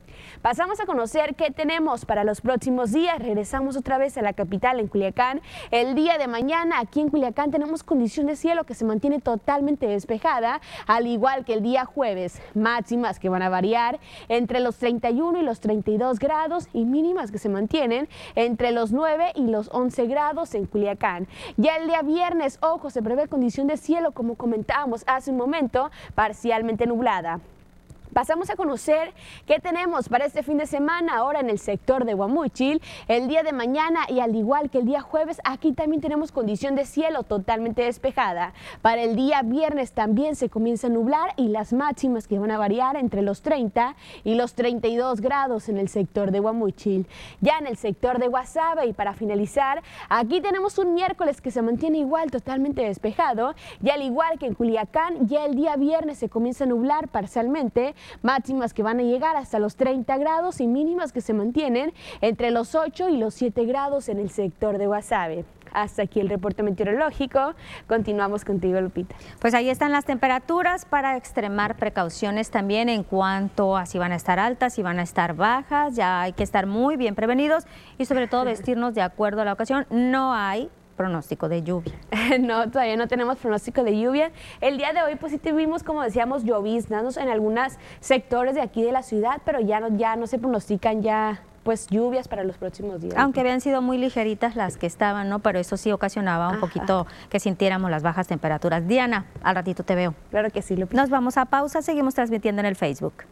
Pasamos a conocer qué tenemos para los próximos días. Regresamos otra vez a la capital, en Culiacán. El día de mañana, aquí en Culiacán, tenemos condición de cielo que se mantiene totalmente despejada, al igual que el día jueves. Máximas que van a variar entre los 31 y los 32 grados y mínimas que se mantienen entre los 9 y los 11 grados en Culiacán. Ya el día viernes, ojo, se prevé condición de cielo, como comentábamos hace un momento, parcialmente nublada. Pasamos a conocer qué tenemos para este fin de semana ahora en el sector de Guamuchil. El día de mañana y al igual que el día jueves, aquí también tenemos condición de cielo totalmente despejada. Para el día viernes también se comienza a nublar y las máximas que van a variar entre los 30 y los 32 grados en el sector de Guamuchil. Ya en el sector de Guasave y para finalizar, aquí tenemos un miércoles que se mantiene igual totalmente despejado y al igual que en Culiacán, ya el día viernes se comienza a nublar parcialmente máximas que van a llegar hasta los 30 grados y mínimas que se mantienen entre los 8 y los 7 grados en el sector de Guasave. Hasta aquí el reporte meteorológico. Continuamos contigo, Lupita. Pues ahí están las temperaturas para extremar precauciones también en cuanto a si van a estar altas, si van a estar bajas. Ya hay que estar muy bien prevenidos y sobre todo vestirnos de acuerdo a la ocasión. No hay pronóstico de lluvia. no, todavía no tenemos pronóstico de lluvia. El día de hoy pues sí tuvimos, como decíamos, lloviznas en algunos sectores de aquí de la ciudad, pero ya no, ya no se pronostican ya pues lluvias para los próximos días. Aunque habían sido muy ligeritas las que estaban, ¿no? Pero eso sí ocasionaba un poquito que sintiéramos las bajas temperaturas. Diana, al ratito te veo. Claro que sí, Nos vamos a pausa, seguimos transmitiendo en el Facebook.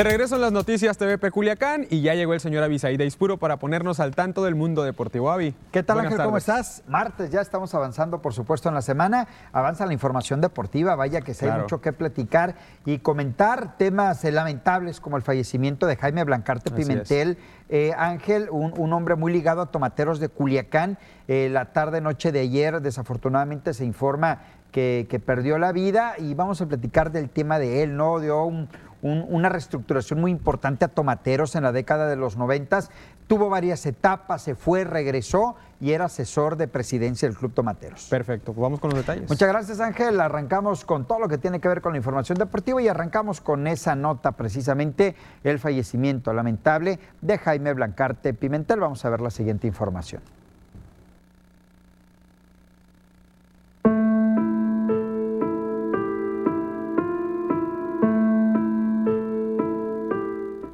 De regreso en las noticias TVP Culiacán y ya llegó el señor Abisaída Ispuro para ponernos al tanto del mundo deportivo. Avi. ¿Qué tal buenas Ángel? ¿Cómo estás? Martes, ya estamos avanzando, por supuesto, en la semana. Avanza la información deportiva, vaya que hay Claro. mucho que platicar y comentar temas eh, lamentables como el fallecimiento de Jaime Blancarte Así. Pimentel. Eh, Ángel, un, un hombre muy ligado a tomateros de Culiacán. Eh, la tarde-noche de ayer, desafortunadamente, se informa que, que perdió la vida y vamos a platicar del tema de él, ¿no? Dio un- un- una reestructuración muy importante a tomateros en la década de los noventas. Tuvo varias etapas, se fue, regresó y era asesor de presidencia del Club Tomateros. Perfecto, pues vamos con los detalles. Muchas gracias Ángel, arrancamos con todo lo que tiene que ver con la información deportiva y arrancamos con esa nota precisamente el fallecimiento lamentable de Jaime Blancarte Pimentel. Vamos a ver la siguiente información.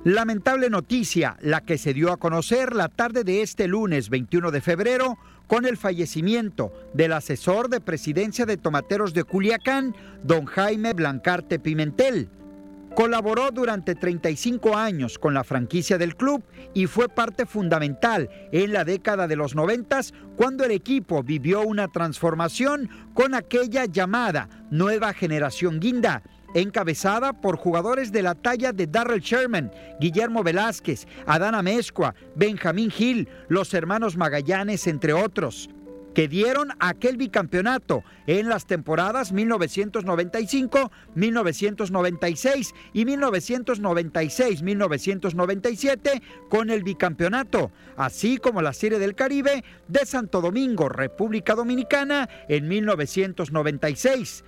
Lamentable noticia, la que se dio a conocer la tarde de este lunes 21 de febrero con el fallecimiento del asesor de presidencia de Tomateros de Culiacán, don Jaime Blancarte Pimentel. Colaboró durante 35 años con la franquicia del club y fue parte fundamental en la década de los 90 cuando el equipo vivió una transformación con aquella llamada Nueva Generación Guinda, encabezada por jugadores de la talla de Darrell Sherman, Guillermo Velázquez, Adán Amezcua, Benjamín Gil, los hermanos Magallanes, entre otros que dieron aquel bicampeonato en las temporadas 1995, 1996 y 1996-1997 con el bicampeonato, así como la Serie del Caribe de Santo Domingo, República Dominicana en 1996.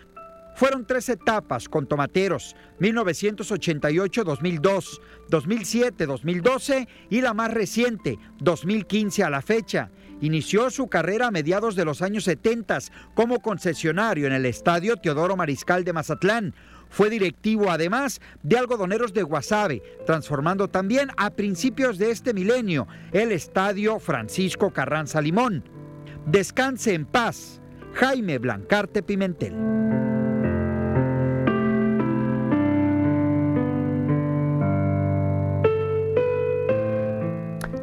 Fueron tres etapas con Tomateros, 1988-2002, 2007-2012 y la más reciente, 2015 a la fecha. Inició su carrera a mediados de los años 70 como concesionario en el Estadio Teodoro Mariscal de Mazatlán. Fue directivo además de Algodoneros de Guasave, transformando también a principios de este milenio el Estadio Francisco Carranza Limón. Descanse en paz, Jaime Blancarte Pimentel.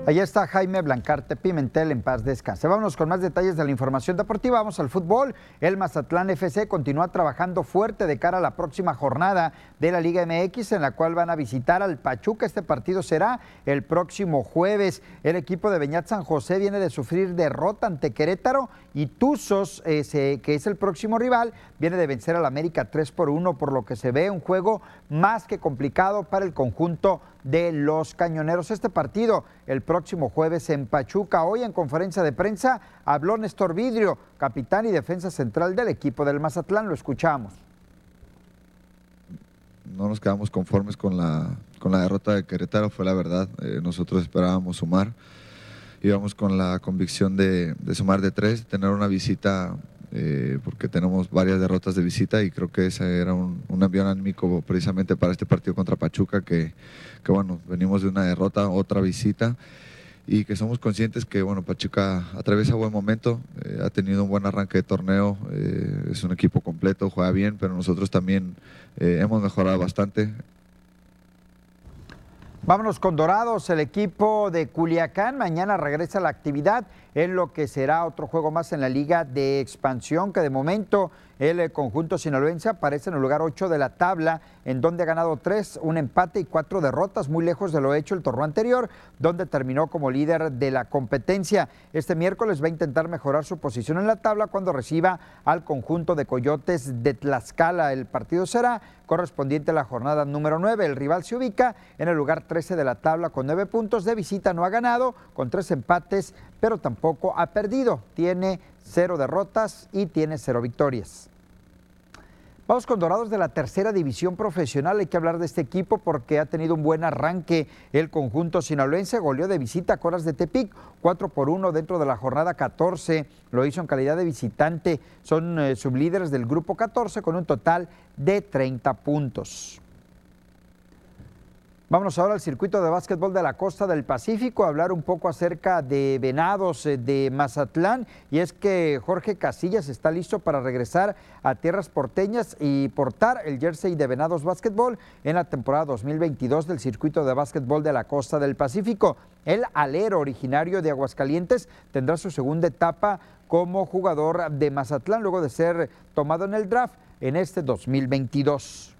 Allá está Jaime Blancarte Pimentel en paz descanse. Vámonos con más detalles de la información deportiva. Vamos al fútbol. El Mazatlán FC continúa trabajando fuerte de cara a la próxima jornada de la Liga MX en la cual van a visitar al Pachuca. Este partido será el próximo jueves. El equipo de Beñat San José viene de sufrir derrota ante Querétaro y Tuzos, que es el próximo rival, viene de vencer al América 3 por 1, por lo que se ve un juego más que complicado para el conjunto de los cañoneros. Este partido el próximo jueves en Pachuca. Hoy en conferencia de prensa habló Néstor Vidrio, capitán y defensa central del equipo del Mazatlán. Lo escuchamos. no nos quedamos conformes con la, con la derrota de Querétaro, fue la verdad. Eh, nosotros esperábamos sumar. Íbamos con la convicción de, de sumar de tres, tener una visita, eh, porque tenemos varias derrotas de visita y creo que ese era un, un envío anímico precisamente para este partido contra Pachuca, que, que bueno, venimos de una derrota, otra visita y que somos conscientes que bueno Pachuca atraviesa buen momento, eh, ha tenido un buen arranque de torneo, eh, es un equipo completo, juega bien, pero nosotros también eh, hemos mejorado bastante. Vámonos con Dorados, el equipo de Culiacán. Mañana regresa a la actividad en lo que será otro juego más en la Liga de Expansión, que de momento el eh, conjunto sinaloense aparece en el lugar 8 de la tabla, en donde ha ganado 3, un empate y 4 derrotas, muy lejos de lo hecho el torneo anterior, donde terminó como líder de la competencia. Este miércoles va a intentar mejorar su posición en la tabla cuando reciba al conjunto de Coyotes de Tlaxcala. El partido será correspondiente a la jornada número 9. El rival se ubica en el lugar 13 de la tabla con 9 puntos de visita, no ha ganado, con 3 empates, pero tampoco ha perdido. Tiene 0 derrotas y tiene 0 victorias. Vamos con Dorados de la tercera división profesional. Hay que hablar de este equipo porque ha tenido un buen arranque. El conjunto sinaloense goleó de visita a Coras de Tepic, 4 por 1 dentro de la jornada 14. Lo hizo en calidad de visitante. Son eh, sublíderes del grupo 14 con un total de 30 puntos. Vámonos ahora al circuito de básquetbol de la costa del Pacífico, a hablar un poco acerca de Venados eh, de Mazatlán. Y es que Jorge Casillas está listo para regresar a tierras porteñas y portar el jersey de Venados Básquetbol en la temporada 2022 del circuito de básquetbol de la costa del Pacífico. El alero originario de Aguascalientes tendrá su segunda etapa como jugador de Mazatlán luego de ser tomado en el draft en este 2022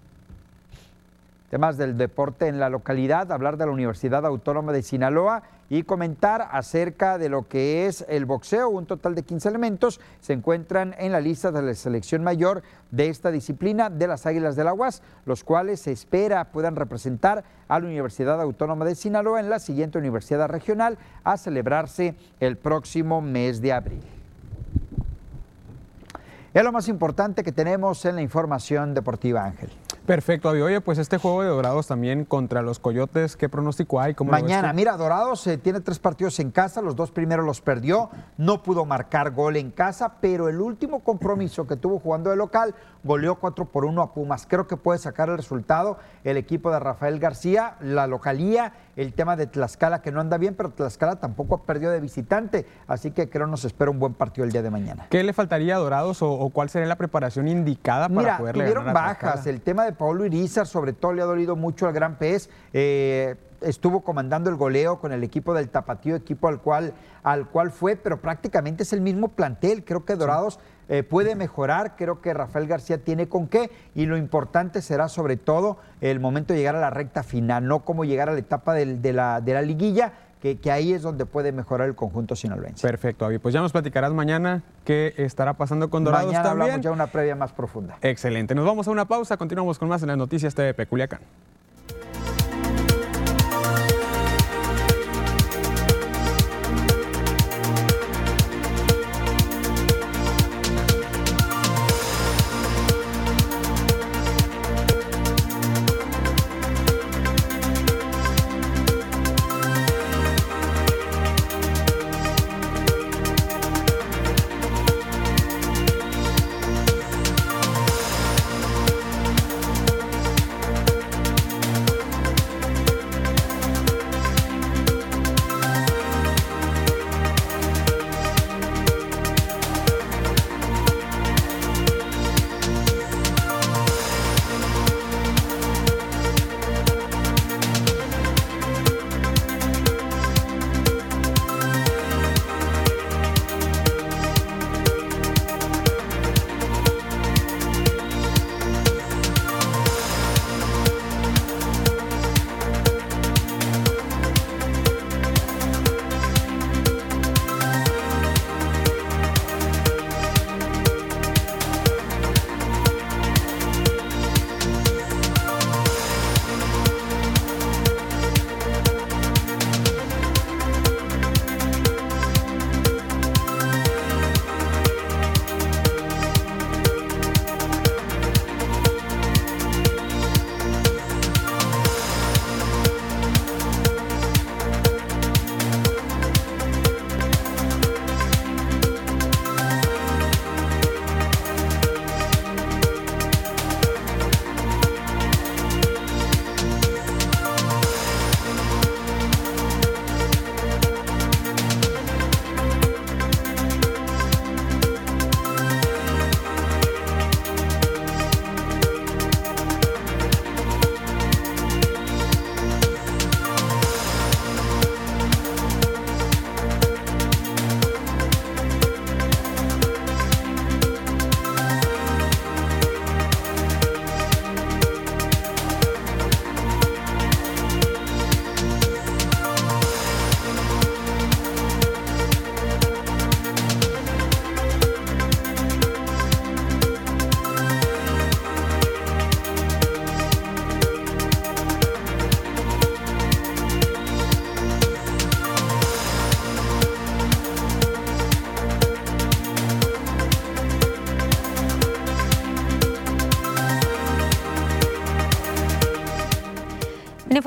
temas del deporte en la localidad, hablar de la Universidad Autónoma de Sinaloa y comentar acerca de lo que es el boxeo. Un total de 15 elementos se encuentran en la lista de la selección mayor de esta disciplina de las Águilas de la UAS, los cuales se espera puedan representar a la Universidad Autónoma de Sinaloa en la siguiente universidad regional a celebrarse el próximo mes de abril. Es lo más importante que tenemos en la información deportiva, Ángel. Perfecto, Avi. Oye, pues este juego de Dorados también contra los Coyotes, ¿qué pronóstico hay? ¿Cómo Mañana, mira, Dorados eh, tiene tres partidos en casa, los dos primeros los perdió, no pudo marcar gol en casa, pero el último compromiso que tuvo jugando de local goleó 4 por 1 a Pumas. Creo que puede sacar el resultado el equipo de Rafael García, la localía, el tema de Tlaxcala que no anda bien, pero Tlaxcala tampoco perdió de visitante, así que creo nos espera un buen partido el día de mañana. ¿Qué le faltaría a Dorados o, cuál sería la preparación indicada para Mira, poderle tuvieron bajas, el tema de Paulo Irizar sobre todo le ha dolido mucho al Gran Pez. Eh, estuvo comandando el goleo con el equipo del Tapatío, equipo al cual, al cual fue, pero prácticamente es el mismo plantel. Creo que Dorados eh, puede mejorar, creo que Rafael García tiene con qué, y lo importante será sobre todo el momento de llegar a la recta final, no como llegar a la etapa de, la, de la liguilla, que, ahí es donde puede mejorar el conjunto sinaloense. Perfecto, Avi. Pues ya nos platicarás mañana qué estará pasando con Dorados mañana también. hablamos ya una previa más profunda. Excelente. Nos vamos a una pausa, continuamos con más en las noticias TV Culiacán.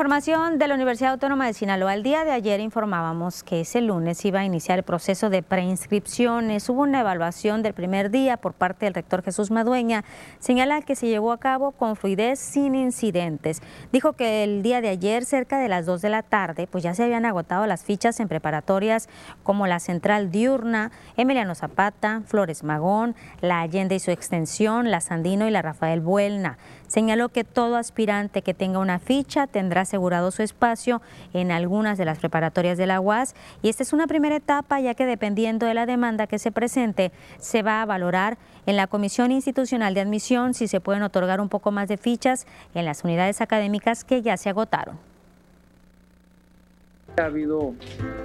Información de la Universidad Autónoma de Sinaloa, el día de ayer informábamos que ese lunes iba a iniciar el proceso de preinscripciones. Hubo una evaluación del primer día por parte del rector Jesús Madueña. Señala que se llevó a cabo con fluidez sin incidentes. Dijo que el día de ayer, cerca de las 2 de la tarde, pues ya se habían agotado las fichas en preparatorias como la Central Diurna, Emiliano Zapata, Flores Magón, la Allende y su extensión, la Sandino y la Rafael Buelna. Señaló que todo aspirante que tenga una ficha tendrá su espacio en algunas de las preparatorias de la UAS y esta es una primera etapa ya que dependiendo de la demanda que se presente se va a valorar en la Comisión Institucional de Admisión si se pueden otorgar un poco más de fichas en las unidades académicas que ya se agotaron. Ha habido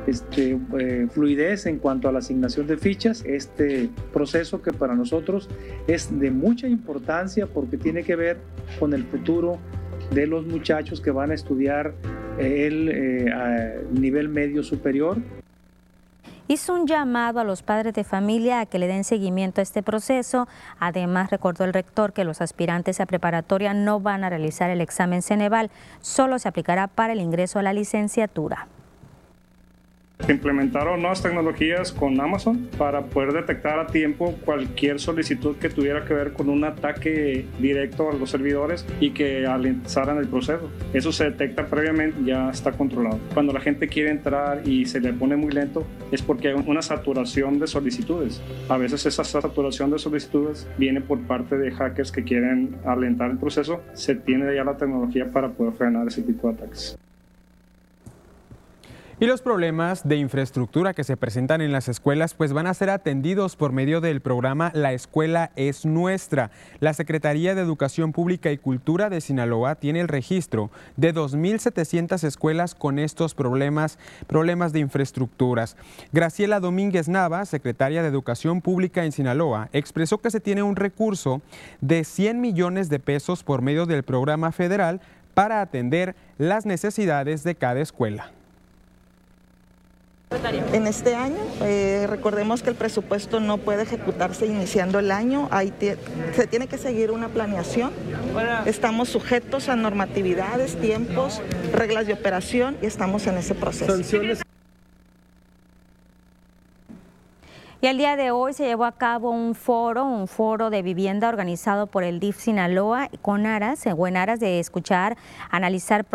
este, eh, fluidez en cuanto a la asignación de fichas, este proceso que para nosotros es de mucha importancia porque tiene que ver con el futuro de los muchachos que van a estudiar eh, el eh, nivel medio superior. Hizo un llamado a los padres de familia a que le den seguimiento a este proceso. Además, recordó el rector que los aspirantes a preparatoria no van a realizar el examen Ceneval, solo se aplicará para el ingreso a la licenciatura. Implementaron nuevas tecnologías con Amazon para poder detectar a tiempo cualquier solicitud que tuviera que ver con un ataque directo a los servidores y que alentaran el proceso. Eso se detecta previamente, ya está controlado. Cuando la gente quiere entrar y se le pone muy lento es porque hay una saturación de solicitudes. A veces esa saturación de solicitudes viene por parte de hackers que quieren alentar el proceso. Se tiene ya la tecnología para poder frenar ese tipo de ataques. Y los problemas de infraestructura que se presentan en las escuelas pues van a ser atendidos por medio del programa La Escuela es Nuestra. La Secretaría de Educación Pública y Cultura de Sinaloa tiene el registro de 2.700 escuelas con estos problemas, problemas de infraestructuras. Graciela Domínguez Nava, secretaria de Educación Pública en Sinaloa, expresó que se tiene un recurso de 100 millones de pesos por medio del programa federal para atender las necesidades de cada escuela. En este año, eh, recordemos que el presupuesto no puede ejecutarse iniciando el año, se tiene que seguir una planeación. Estamos sujetos a normatividades, tiempos, reglas de operación y estamos en ese proceso. Y el día de hoy se llevó a cabo un foro, un foro de vivienda organizado por el DIF Sinaloa con aras, o en aras de escuchar, analizar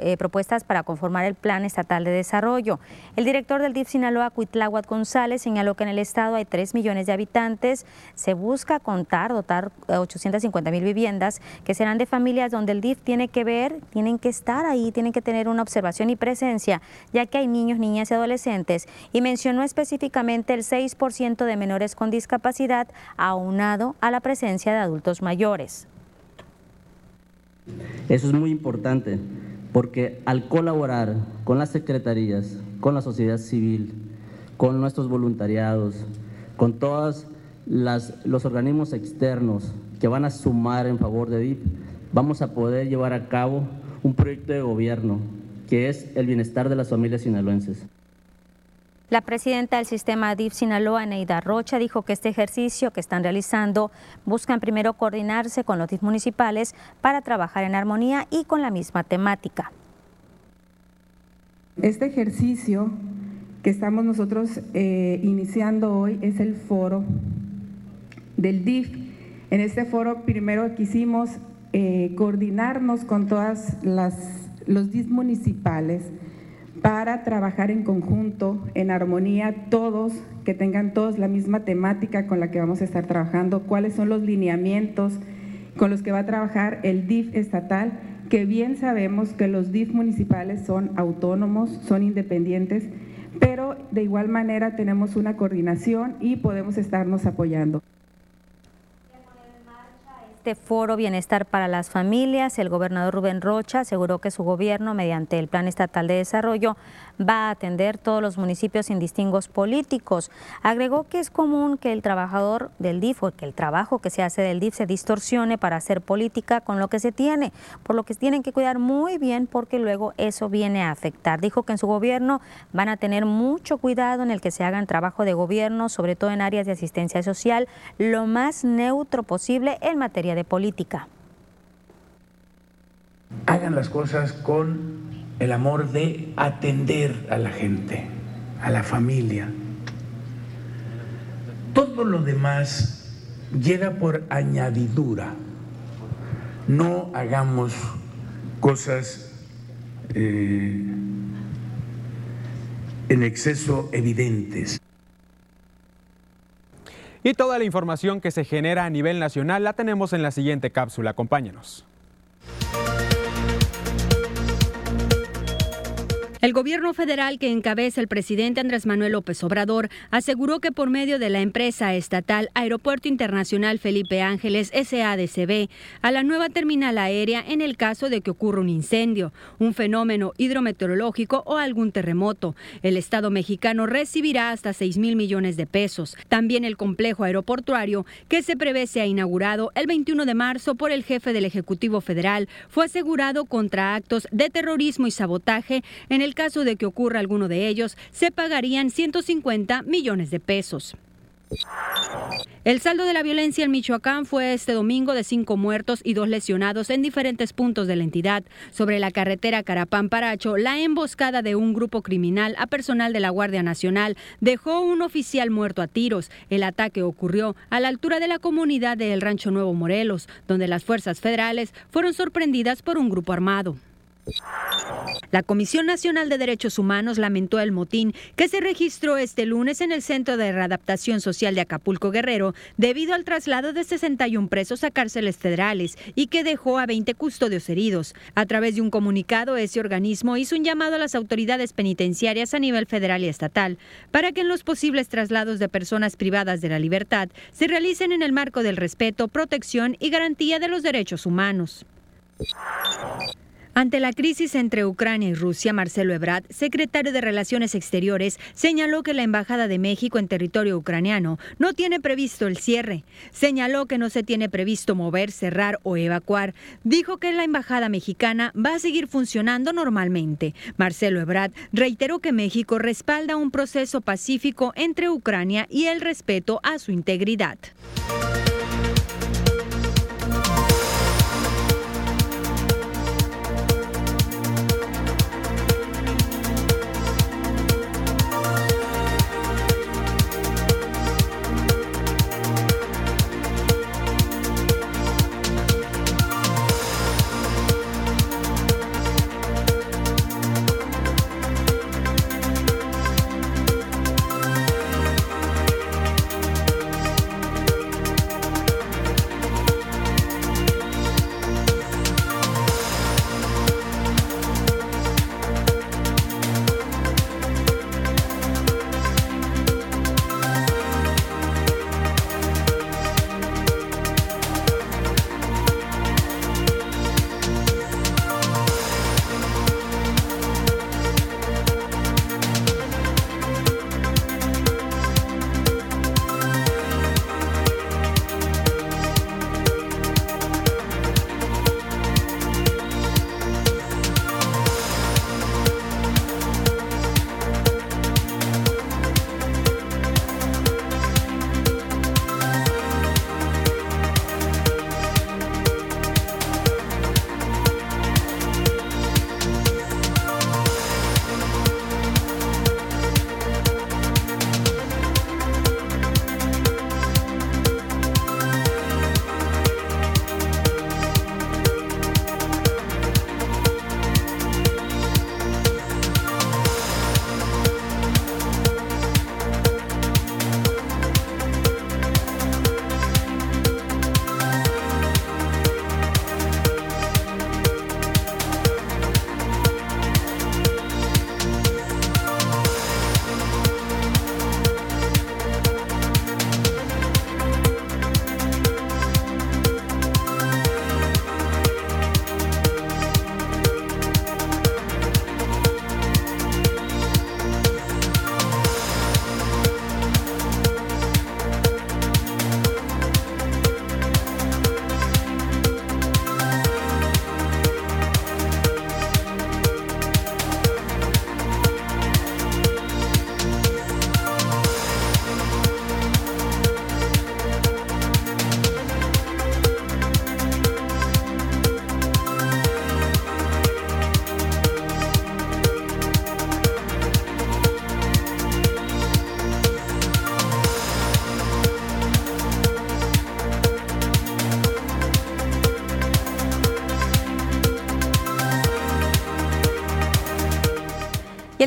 eh, propuestas para conformar el Plan Estatal de Desarrollo. El director del DIF Sinaloa, Cuitláhuac González, señaló que en el estado hay 3 millones de habitantes. Se busca contar, dotar 850 mil viviendas que serán de familias donde el DIF tiene que ver, tienen que estar ahí, tienen que tener una observación y presencia, ya que hay niños, niñas y adolescentes. Y mencionó específicamente el 6% de menores con discapacidad aunado a la presencia de adultos mayores. Eso es muy importante porque al colaborar con las secretarías, con la sociedad civil, con nuestros voluntariados, con todos los organismos externos que van a sumar en favor de DIP, vamos a poder llevar a cabo un proyecto de gobierno que es el bienestar de las familias sinaloenses. La presidenta del sistema DIF Sinaloa, Neida Rocha, dijo que este ejercicio que están realizando buscan primero coordinarse con los DIF municipales para trabajar en armonía y con la misma temática. Este ejercicio que estamos nosotros eh, iniciando hoy es el foro del DIF. En este foro primero quisimos eh, coordinarnos con todas las los DIF municipales para trabajar en conjunto, en armonía, todos, que tengan todos la misma temática con la que vamos a estar trabajando, cuáles son los lineamientos con los que va a trabajar el DIF estatal, que bien sabemos que los DIF municipales son autónomos, son independientes, pero de igual manera tenemos una coordinación y podemos estarnos apoyando este foro Bienestar para las Familias, el gobernador Rubén Rocha aseguró que su gobierno, mediante el Plan Estatal de Desarrollo, va a atender todos los municipios sin distingos políticos. Agregó que es común que el trabajador del DIF o que el trabajo que se hace del DIF se distorsione para hacer política con lo que se tiene, por lo que tienen que cuidar muy bien porque luego eso viene a afectar. Dijo que en su gobierno van a tener mucho cuidado en el que se hagan trabajo de gobierno, sobre todo en áreas de asistencia social, lo más neutro posible en materia de política. hagan las cosas con el amor de atender a la gente, a la familia. Todo lo demás llega por añadidura. No hagamos cosas eh, en exceso evidentes. Y toda la información que se genera a nivel nacional la tenemos en la siguiente cápsula. Acompáñenos. El gobierno federal que encabeza el presidente Andrés Manuel López Obrador aseguró que por medio de la empresa estatal Aeropuerto Internacional Felipe Ángeles SADCB a la nueva terminal aérea en el caso de que ocurra un incendio, un fenómeno hidrometeorológico o algún terremoto. El Estado mexicano recibirá hasta 6 mil millones de pesos. También el complejo aeroportuario que se prevé sea inaugurado el 21 de marzo por el jefe del Ejecutivo Federal fue asegurado contra actos de terrorismo y sabotaje en el caso de que ocurra alguno de ellos, se pagarían 150 millones de pesos. El saldo de la violencia en Michoacán fue este domingo de cinco muertos y dos lesionados en diferentes puntos de la entidad. Sobre la carretera Carapán-Paracho, la emboscada de un grupo criminal a personal de la Guardia Nacional dejó un oficial muerto a tiros. El ataque ocurrió a la altura de la comunidad de El Rancho Nuevo Morelos, donde las fuerzas federales fueron sorprendidas por un grupo armado. La Comisión Nacional de Derechos Humanos lamentó el motín que se registró este lunes en el Centro de Readaptación Social de Acapulco Guerrero debido al traslado de 61 presos a cárceles federales y que dejó a 20 custodios heridos. A través de un comunicado, ese organismo hizo un llamado a las autoridades penitenciarias a nivel federal y estatal para que en los posibles traslados de personas privadas de la libertad se realicen en el marco del respeto, protección y garantía de los derechos humanos. Ante la crisis entre Ucrania y Rusia, Marcelo Ebrard, secretario de Relaciones Exteriores, señaló que la Embajada de México en territorio ucraniano no tiene previsto el cierre. Señaló que no se tiene previsto mover, cerrar o evacuar. Dijo que la Embajada mexicana va a seguir funcionando normalmente. Marcelo Ebrard reiteró que México respalda un proceso pacífico entre Ucrania y el respeto a su integridad.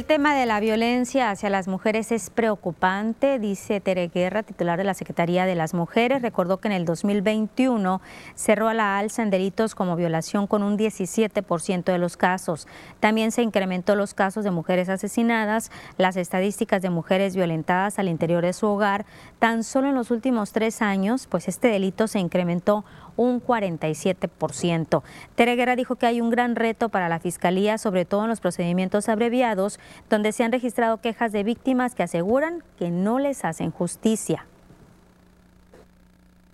Tema de la violencia hacia las mujeres es preocupante, dice Tere Guerra, titular de la Secretaría de las Mujeres. Recordó que en el 2021 cerró a la alza en delitos como violación con un 17% de los casos. También se incrementó los casos de mujeres asesinadas, las estadísticas de mujeres violentadas al interior de su hogar. Tan solo en los últimos tres años, pues este delito se incrementó un 47%. Tereguera dijo que hay un gran reto para la Fiscalía, sobre todo en los procedimientos abreviados, donde se han registrado quejas de víctimas que aseguran que no les hacen justicia.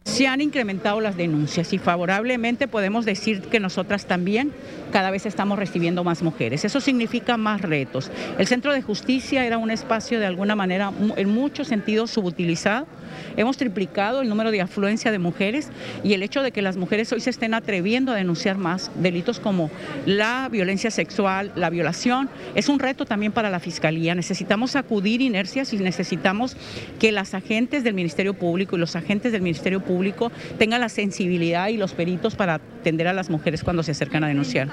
Se han incrementado las denuncias y favorablemente podemos decir que nosotras también cada vez estamos recibiendo más mujeres. Eso significa más retos. El Centro de Justicia era un espacio de alguna manera en muchos sentidos subutilizado Hemos triplicado el número de afluencia de mujeres y el hecho de que las mujeres hoy se estén atreviendo a denunciar más delitos como la violencia sexual, la violación, es un reto también para la Fiscalía. Necesitamos acudir inercias y necesitamos que las agentes del Ministerio Público y los agentes del Ministerio Público tengan la sensibilidad y los peritos para atender a las mujeres cuando se acercan a denunciar.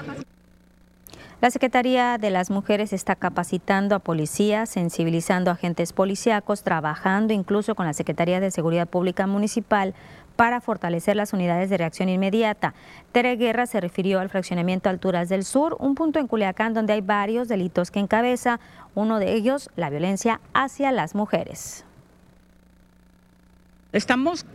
La Secretaría de las Mujeres está capacitando a policías, sensibilizando a agentes policíacos, trabajando incluso con la Secretaría de Seguridad Pública Municipal para fortalecer las unidades de reacción inmediata. Tere Guerra se refirió al fraccionamiento Alturas del Sur, un punto en Culiacán donde hay varios delitos que encabeza, uno de ellos la violencia hacia las mujeres. Estamos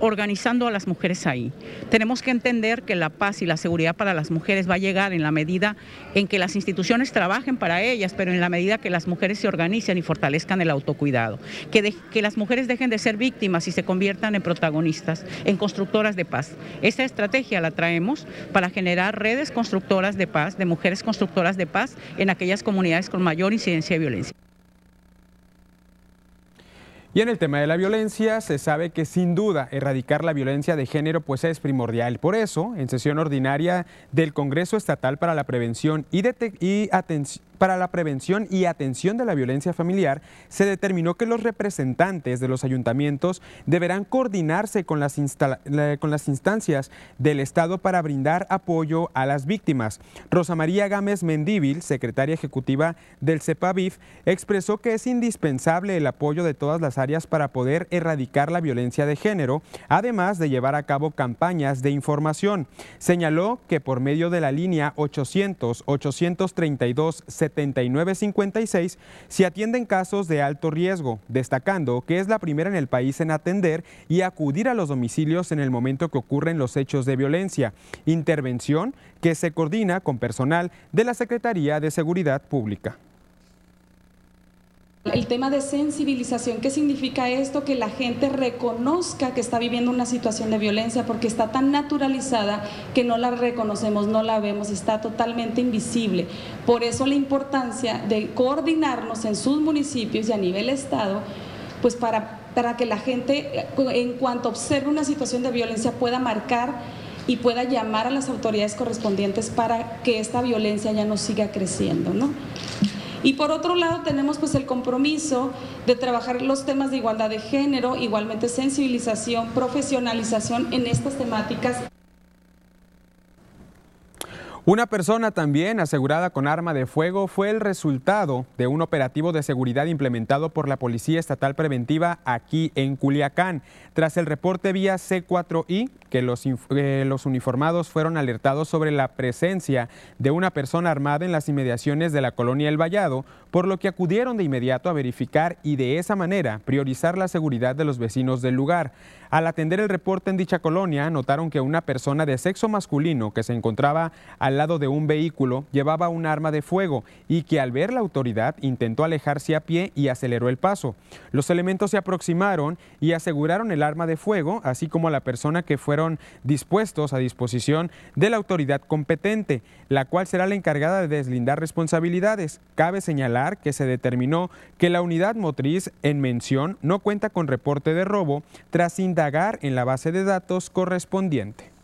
organizando a las mujeres ahí. Tenemos que entender que la paz y la seguridad para las mujeres va a llegar en la medida en que las instituciones trabajen para ellas, pero en la medida que las mujeres se organicen y fortalezcan el autocuidado. Que, que las mujeres dejen de ser víctimas y se conviertan en protagonistas, en constructoras de paz. Esta estrategia la traemos para generar redes constructoras de paz, de mujeres constructoras de paz en aquellas comunidades con mayor incidencia de violencia. Y en el tema de la violencia, se sabe que sin duda erradicar la violencia de género pues es primordial. Por eso, en sesión ordinaria del Congreso Estatal para la Prevención y, y Atención para la prevención y atención de la violencia familiar, se determinó que los representantes de los ayuntamientos deberán coordinarse con las, instancias del Estado para brindar apoyo a las víctimas. Rosa María Gámez Mendíbil, secretaria ejecutiva del CEPAVIF, expresó que es indispensable el apoyo de todas las áreas para poder erradicar la violencia de género, además de llevar a cabo campañas de información. Señaló que por medio de la línea 800 832 7956 se atienden casos de alto riesgo, destacando que es la primera en el país en atender y acudir a los domicilios en el momento que ocurren los hechos de violencia. Intervención que se coordina con personal de la Secretaría de Seguridad Pública. El tema de sensibilización, ¿qué significa esto? Que la gente reconozca que está viviendo una situación de violencia porque está tan naturalizada que no la reconocemos, no la vemos, está totalmente invisible. Por eso la importancia de coordinarnos en sus municipios y a nivel Estado, pues para, para que la gente en cuanto observe una situación de violencia pueda marcar y pueda llamar a las autoridades correspondientes para que esta violencia ya no siga creciendo, ¿no? Y por otro lado tenemos pues el compromiso de trabajar los temas de igualdad de género, igualmente sensibilización, profesionalización en estas temáticas. Una persona también asegurada con arma de fuego fue el resultado de un operativo de seguridad implementado por la Policía Estatal Preventiva aquí en Culiacán. Tras el reporte vía C4I, que los, eh, los, uniformados fueron alertados sobre la presencia de una persona armada en las inmediaciones de la colonia El Vallado, por lo que acudieron de inmediato a verificar y de esa manera priorizar la seguridad de los vecinos del lugar. Al atender el reporte en dicha colonia, notaron que una persona de sexo masculino que se encontraba al lado de un vehículo llevaba un arma de fuego y que al ver la autoridad intentó alejarse a pie y aceleró el paso. Los elementos se aproximaron y aseguraron el arma de fuego, así como a la persona que fueron dispuestos a disposición de la autoridad competente, la cual será la encargada de deslindar responsabilidades. Cabe señalar que se determinó que la unidad motriz en mención no cuenta con reporte de robo tras indagar en la base de datos correspondiente.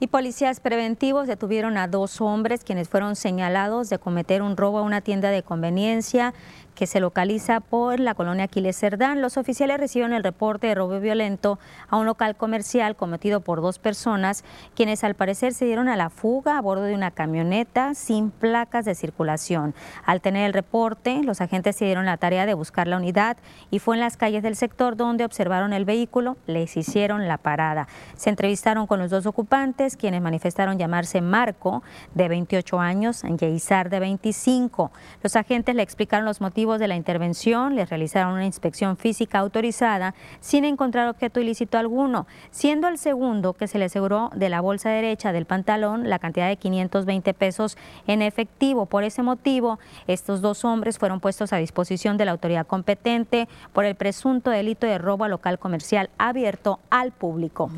Y policías preventivos detuvieron a dos hombres quienes fueron señalados de cometer un robo a una tienda de conveniencia que se localiza por la colonia Aquiles Cerdán. Los oficiales recibieron el reporte de robo violento a un local comercial cometido por dos personas, quienes al parecer se dieron a la fuga a bordo de una camioneta sin placas de circulación. Al tener el reporte, los agentes se dieron la tarea de buscar la unidad y fue en las calles del sector donde observaron el vehículo, les hicieron la parada. Se entrevistaron con los dos ocupantes, quienes manifestaron llamarse Marco, de 28 años, Yeizar, de 25. Los agentes le explicaron los motivos de la intervención, les realizaron una inspección física autorizada sin encontrar objeto ilícito alguno, siendo el segundo que se le aseguró de la bolsa derecha del pantalón la cantidad de 520 pesos en efectivo. Por ese motivo, estos dos hombres fueron puestos a disposición de la autoridad competente por el presunto delito de robo a local comercial abierto al público.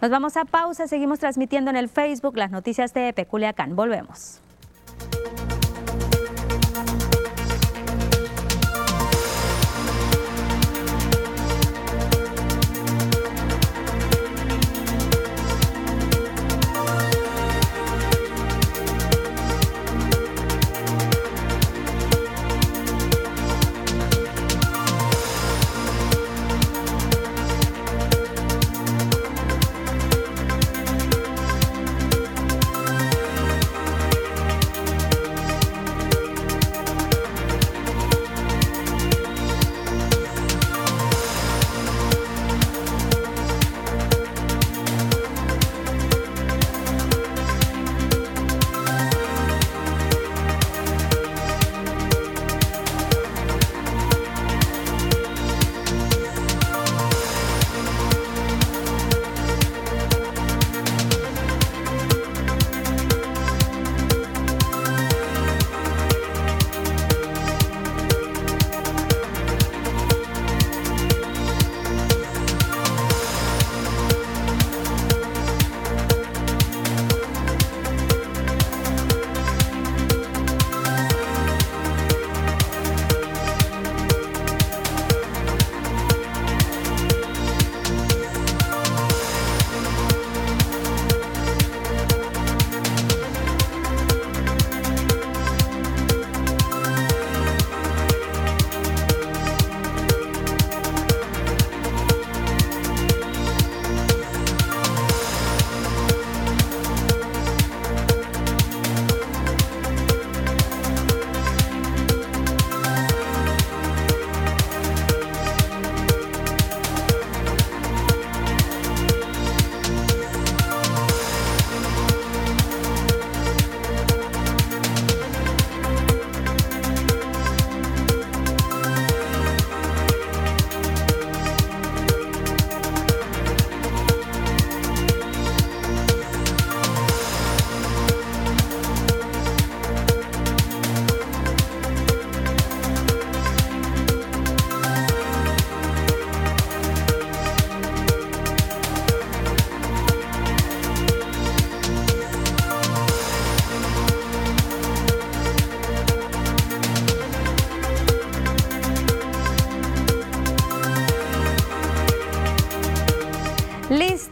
Nos vamos a pausa, seguimos transmitiendo en el Facebook las noticias de Peculiacán. Volvemos.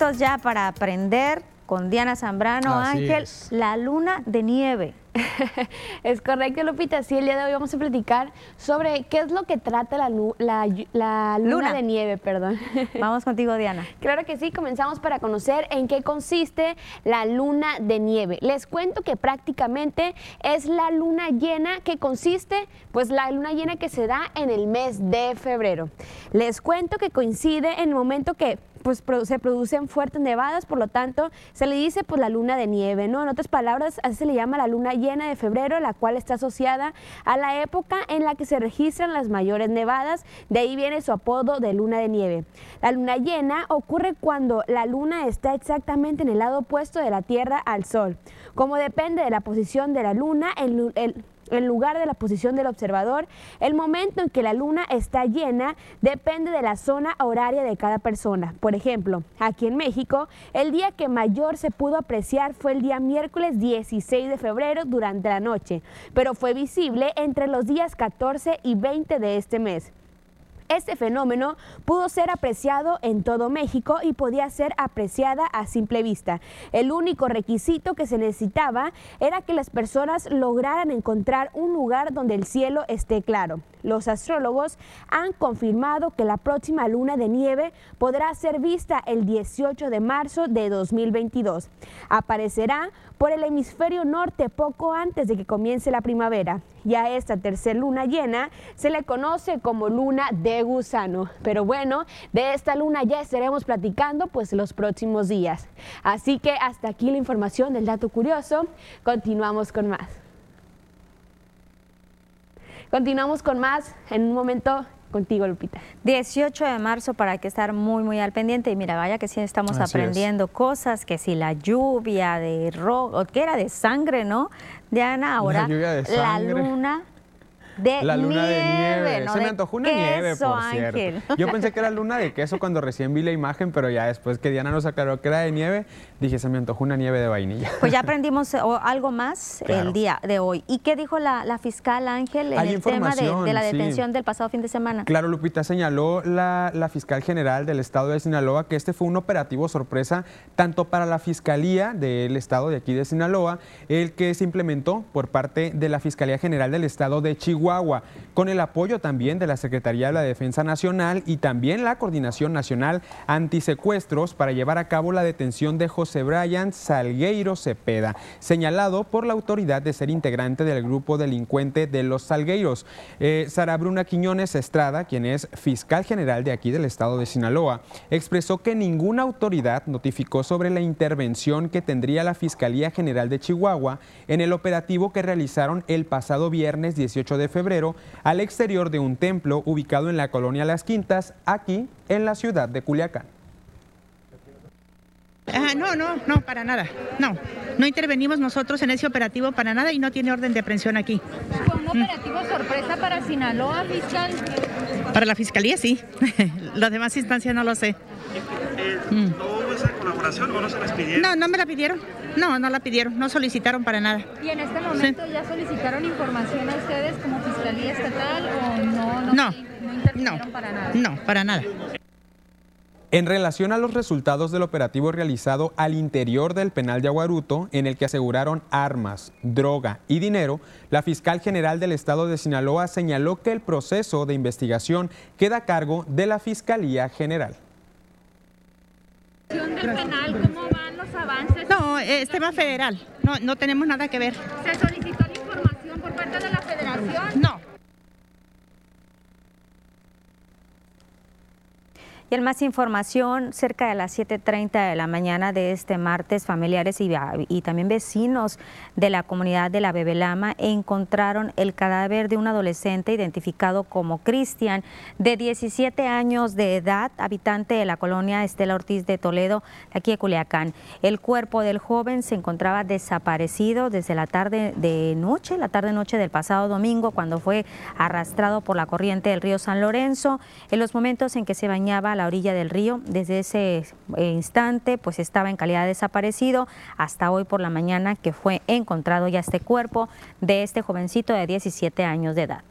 Listos ya para aprender con Diana Zambrano, Así Ángel, es. la luna de nieve. Es correcto, Lupita. Sí, el día de hoy vamos a platicar sobre qué es lo que trata la luna, Luna. de nieve, perdón. Vamos contigo, Diana. Claro que sí, comenzamos para conocer en qué consiste la luna de nieve. Les cuento que prácticamente es la luna llena que consiste, pues la luna llena que se da en el mes de febrero. Les cuento que coincide en el momento que pues se producen fuertes nevadas, por lo tanto se le dice pues la luna de nieve, ¿no? En otras palabras, así se le llama la luna llena de febrero, la cual está asociada a la época en la que se registran las mayores nevadas, de ahí viene su apodo de luna de nieve. La luna llena ocurre cuando la luna está exactamente en el lado opuesto de la Tierra al Sol. Como depende de la posición de la luna, el, en lugar de la posición del observador, el momento en que la luna está llena depende de la zona horaria de cada persona. Por ejemplo, aquí en México, el día que mayor se pudo apreciar fue el día miércoles 16 de febrero durante la noche, pero fue visible entre los días 14 y 20 de este mes. Este fenómeno pudo ser apreciado en todo México y podía ser apreciada a simple vista. El único requisito que se necesitaba era que las personas lograran encontrar un lugar donde el cielo esté claro. Los astrólogos han confirmado que la próxima luna de nieve podrá ser vista el 18 de marzo de 2022. Aparecerá por el hemisferio norte poco antes de que comience la primavera. Y a esta tercera luna llena se le conoce como luna de gusano. Pero bueno, de esta luna ya estaremos platicando pues los próximos días. Así que hasta aquí la información del dato curioso. Continuamos con más. Continuamos con más en un momento contigo, Lupita. 18 de marzo para que estar muy, muy al pendiente. Y mira, vaya que sí estamos Así aprendiendo cosas, que si la lluvia de rojo, que era de sangre, ¿no? Diana, ahora de la luna de La luna nieve. de nieve. no Se me de antojó una nieve, por Ángel. cierto. Yo pensé que era luna de queso cuando recién vi la imagen, pero ya después que Diana nos aclaró que era de nieve, dije, se me antojó una nieve de vainilla. Pues ya aprendimos eh, algo más Claro. el día de hoy. ¿Y qué dijo la, la fiscal Ángel en Hay el tema de, de la sí. detención del pasado fin de semana? Claro, Lupita, señaló la, la fiscal general del estado de Sinaloa que este fue un operativo sorpresa tanto para la fiscalía del estado de aquí de Sinaloa, el que se implementó por parte de la Fiscalía General del estado de Chihuahua, con el apoyo también de la Secretaría de la Defensa Nacional y también la Coordinación Nacional Antisecuestros para llevar a cabo la detención de José Brian Salgueiro Cepeda, señalado por la autoridad de ser integrante del grupo delincuente de los Salgueiros. Eh, Sara Bruna Quiñones Estrada, quien es fiscal general de aquí del estado de Sinaloa, expresó que ninguna autoridad notificó sobre la intervención que tendría la Fiscalía General de Chihuahua en el operativo que realizaron el pasado viernes 18 de febrero al exterior de un templo ubicado en la colonia Las Quintas, aquí en la ciudad de Culiacán. Ah, no, no, no, para nada. No, no intervenimos nosotros en ese operativo para nada y no tiene orden de aprehensión aquí. ¿Fue un operativo sorpresa para Sinaloa, fiscal? Para la fiscalía sí. Las demás instancias no lo sé. Mm. ¿No hubo esa colaboración o no se les pidieron? No, no me la pidieron. No, no la pidieron. No solicitaron para nada. ¿Y en este momento ya solicitaron información a ustedes como Fiscalía Estatal o no? No, No, no para nada. No, para nada. En relación a los resultados del operativo realizado al interior del penal de Aguaruto, en el que aseguraron armas, droga y dinero, la fiscal general del estado de Sinaloa señaló que el proceso de investigación queda a cargo de la Fiscalía General. del penal, ¿cómo van los avances? No, es tema federal. No, no tenemos nada que ver. ¿Se solicitó la información por parte de la federación? No. Y en más información, cerca de las 7.30 de la mañana de este martes, familiares y, y también vecinos de la comunidad de la Bebelama encontraron el cadáver de un adolescente identificado como Cristian, de 17 años de edad, habitante de la colonia Estela Ortiz de Toledo, aquí de Culiacán. El cuerpo del joven se encontraba desaparecido desde la tarde de noche, la tarde-noche del pasado domingo, cuando fue arrastrado por la corriente del río San Lorenzo. En los momentos en que se bañaba la orilla del río, desde ese eh, instante, pues estaba en calidad de desaparecido hasta hoy por la mañana que fue encontrado ya este cuerpo de este jovencito de 17 años de edad.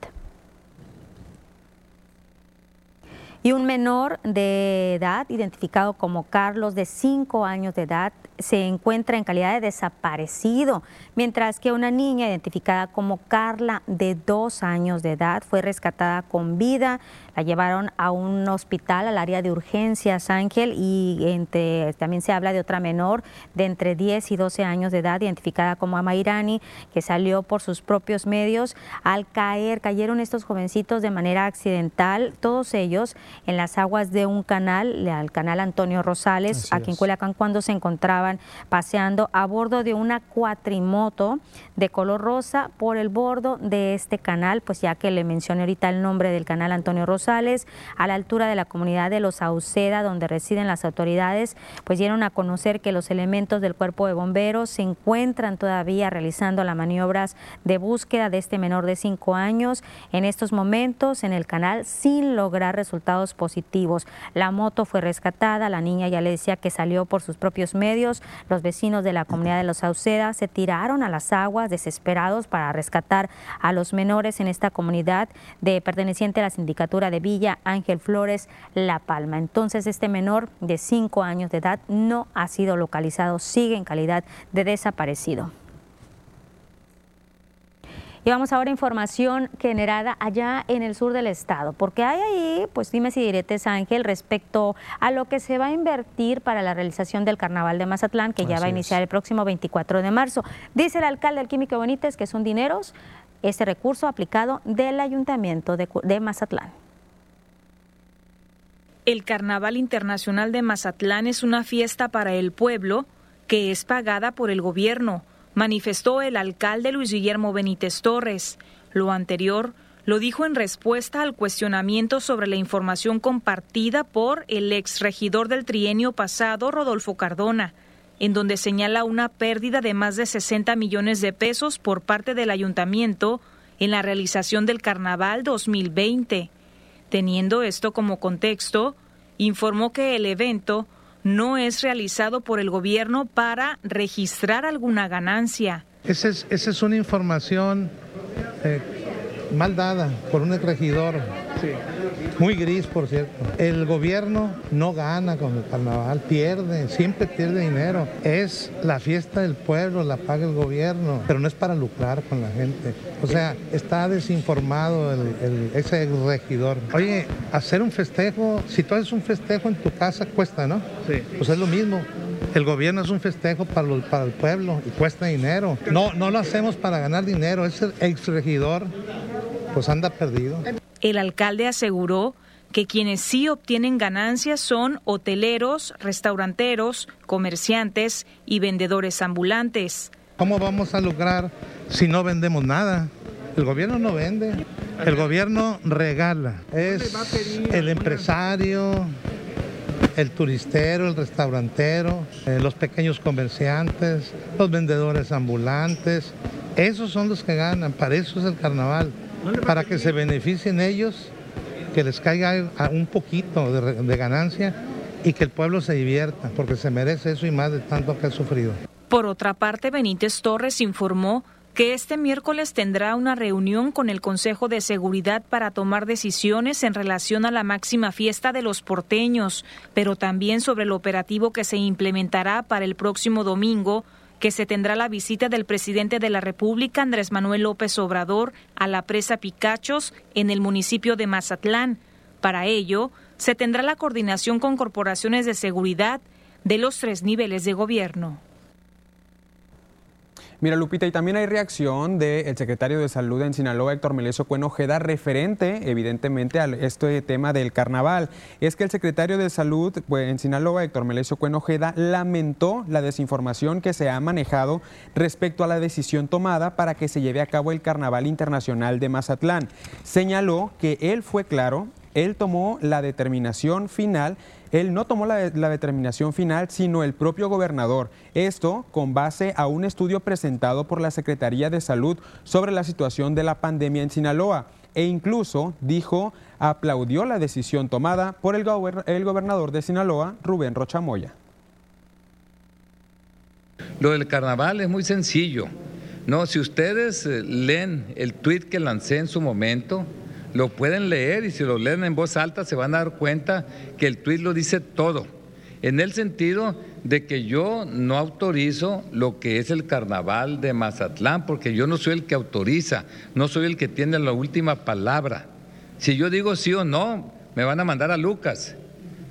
Y un menor de edad, identificado como Carlos, de 5 años de edad, se encuentra en calidad de desaparecido, mientras que una niña identificada como Carla, de 2 años de edad, fue rescatada con vida. La llevaron a un hospital, al área de urgencias, Ángel, y entre, también se habla de otra menor de entre 10 y 12 años de edad, identificada como Amairani, que salió por sus propios medios. Al caer, cayeron estos jovencitos de manera accidental, todos ellos en las aguas de un canal, al canal Antonio Rosales, Así aquí en es. Culiacán, cuando se encontraban paseando a bordo de una cuatrimoto de color rosa por el bordo de este canal, pues ya que le mencioné ahorita el nombre del canal Antonio Rosales, a la altura de la comunidad de Los Sauceda, donde residen las autoridades, pues dieron a conocer que los elementos del cuerpo de bomberos se encuentran todavía realizando las maniobras de búsqueda de este menor de cinco años en estos momentos en el canal sin lograr resultados positivos. La moto fue rescatada, la niña ya le decía que salió por sus propios medios. Los vecinos de la comunidad de Los Sauceda se tiraron a las aguas desesperados para rescatar a los menores en esta comunidad de perteneciente a la sindicatura de Villa Ángel Flores La Palma. Entonces este menor de 5 años de edad no ha sido localizado, sigue en calidad de desaparecido. Y vamos ahora a información generada allá en el sur del estado, porque hay ahí, pues dime si diretes Ángel, respecto a lo que se va a invertir para la realización del Carnaval de Mazatlán, que ya va a iniciar el próximo 24 de marzo. Dice el alcalde del Químico Benítez que son dineros, este recurso aplicado del Ayuntamiento de, de Mazatlán. El Carnaval Internacional de Mazatlán es una fiesta para el pueblo que es pagada por el gobierno manifestó el alcalde Luis Guillermo Benítez Torres. Lo anterior lo dijo en respuesta al cuestionamiento sobre la información compartida por el exregidor del trienio pasado, Rodolfo Cardona, en donde señala una pérdida de más de 60 millones de pesos por parte del ayuntamiento en la realización del Carnaval 2020. Teniendo esto como contexto, informó que el evento no es realizado por el gobierno para registrar alguna ganancia. Esa es, una información eh, mal dada por un regidor. Sí. Muy gris, por cierto. El gobierno no gana con el carnaval, pierde, siempre pierde dinero. Es la fiesta del pueblo, la paga el gobierno, pero no es para lucrar con la gente. O sea, está desinformado el, ese regidor. Oye, hacer un festejo, si tú haces un festejo en tu casa, cuesta, ¿no? Sí. Pues es lo mismo. El gobierno es un festejo para, para el pueblo y cuesta dinero. No, no lo hacemos para ganar dinero. Ese ex regidor, pues anda perdido. El alcalde aseguró que quienes sí obtienen ganancias son hoteleros, restauranteros, comerciantes y vendedores ambulantes. ¿Cómo vamos a lograr si no vendemos nada? El gobierno no vende, el gobierno regala. Es el empresario, el turistero, el restaurantero, eh, los pequeños comerciantes, los vendedores ambulantes. Esos son los que ganan, para eso es el carnaval para que se beneficien ellos, que les caiga un poquito de, ganancia y que el pueblo se divierta, porque se merece eso y más de tanto que ha sufrido. Por otra parte, Benítez Torres informó que este miércoles tendrá una reunión con el Consejo de Seguridad para tomar decisiones en relación a la máxima fiesta de los porteños, pero también sobre el operativo que se implementará para el próximo domingo que se tendrá la visita del presidente de la República, Andrés Manuel López Obrador, a la presa Picachos en el municipio de Mazatlán. Para ello, se tendrá la coordinación con corporaciones de seguridad de los tres niveles de gobierno. Mira, Lupita, y también hay reacción del secretario de Salud en Sinaloa, Héctor Meleso Cuenojeda, referente, evidentemente, a este tema del carnaval. Es que el secretario de Salud pues, en Sinaloa, Héctor Meleso Cuenojeda, lamentó la desinformación que se ha manejado respecto a la decisión tomada para que se lleve a cabo el Carnaval Internacional de Mazatlán. Señaló que él fue claro, él tomó la determinación final él no tomó la, determinación final, sino el propio gobernador. Esto con base a un estudio presentado por la Secretaría de Salud sobre la situación de la pandemia en Sinaloa. E incluso dijo, aplaudió la decisión tomada por el, el gobernador de Sinaloa, Rubén Rochamoya. Lo del carnaval es muy sencillo. No, si ustedes eh, leen el tuit que lancé en su momento, lo pueden leer y si lo leen en voz alta se van a dar cuenta que el tuit lo dice todo, en el sentido de que yo no autorizo lo que es el carnaval de Mazatlán, porque yo no soy el que autoriza, no soy el que tiene la última palabra. Si yo digo sí o no, me van a mandar a Lucas.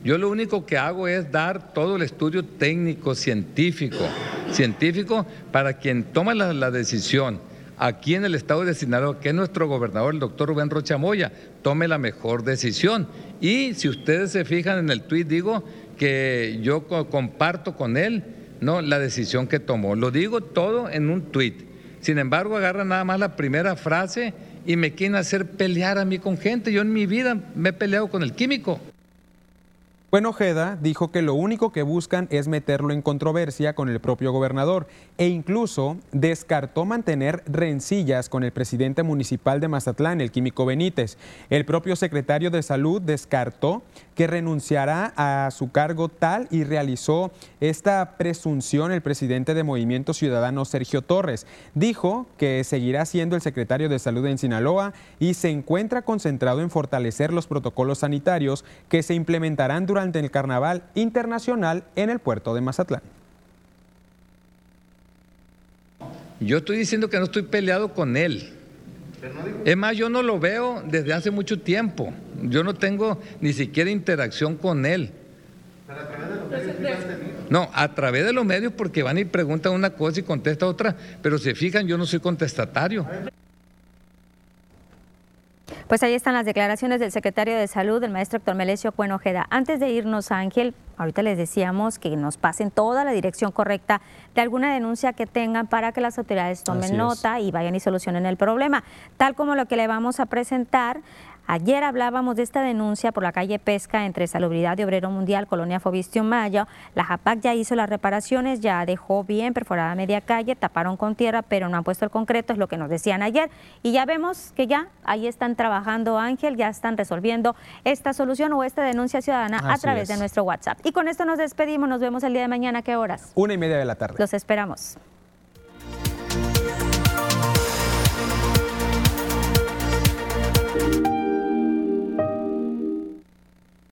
Yo lo único que hago es dar todo el estudio técnico, científico, científico para quien toma la, la decisión aquí en el estado de Sinaloa, que nuestro gobernador, el doctor Rubén Rocha Moya, tome la mejor decisión. Y si ustedes se fijan en el tuit, digo que yo comparto con él no la decisión que tomó. Lo digo todo en un tuit. Sin embargo, agarra nada más la primera frase y me quieren hacer pelear a mí con gente. Yo en mi vida me he peleado con el químico. Bueno, Ojeda dijo que lo único que buscan es meterlo en controversia con el propio gobernador e incluso descartó mantener rencillas con el presidente municipal de Mazatlán, el Químico Benítez. El propio secretario de Salud descartó que renunciará a su cargo tal y realizó esta presunción el presidente de Movimiento Ciudadano, Sergio Torres. Dijo que seguirá siendo el secretario de Salud en Sinaloa y se encuentra concentrado en fortalecer los protocolos sanitarios que se implementarán durante durante el Carnaval Internacional en el puerto de Mazatlán. Yo estoy diciendo que no estoy peleado con él. Es más, yo no lo veo desde hace mucho tiempo. Yo no tengo ni siquiera interacción con él. No, a través de los medios porque van y preguntan una cosa y contesta otra, pero se fijan, yo no soy contestatario. Pues ahí están las declaraciones del secretario de Salud, el maestro Héctor Melesio Cuenojeda. Antes de irnos, Ángel, ahorita les decíamos que nos pasen toda la dirección correcta de alguna denuncia que tengan para que las autoridades tomen nota y vayan y solucionen el problema. Tal como lo que le vamos a presentar Ayer hablábamos de esta denuncia por la calle Pesca entre Salubridad y Obrero Mundial, Colonia Fobistio Mayo. La JAPAC ya hizo las reparaciones, ya dejó bien perforada media calle, taparon con tierra, pero no han puesto el concreto, es lo que nos decían ayer. Y ya vemos que ya ahí están trabajando Ángel, ya están resolviendo esta solución o esta denuncia ciudadana a través de nuestro WhatsApp. Y con esto nos despedimos, nos vemos el día de mañana, ¿qué horas? Una y media de la tarde. Los esperamos.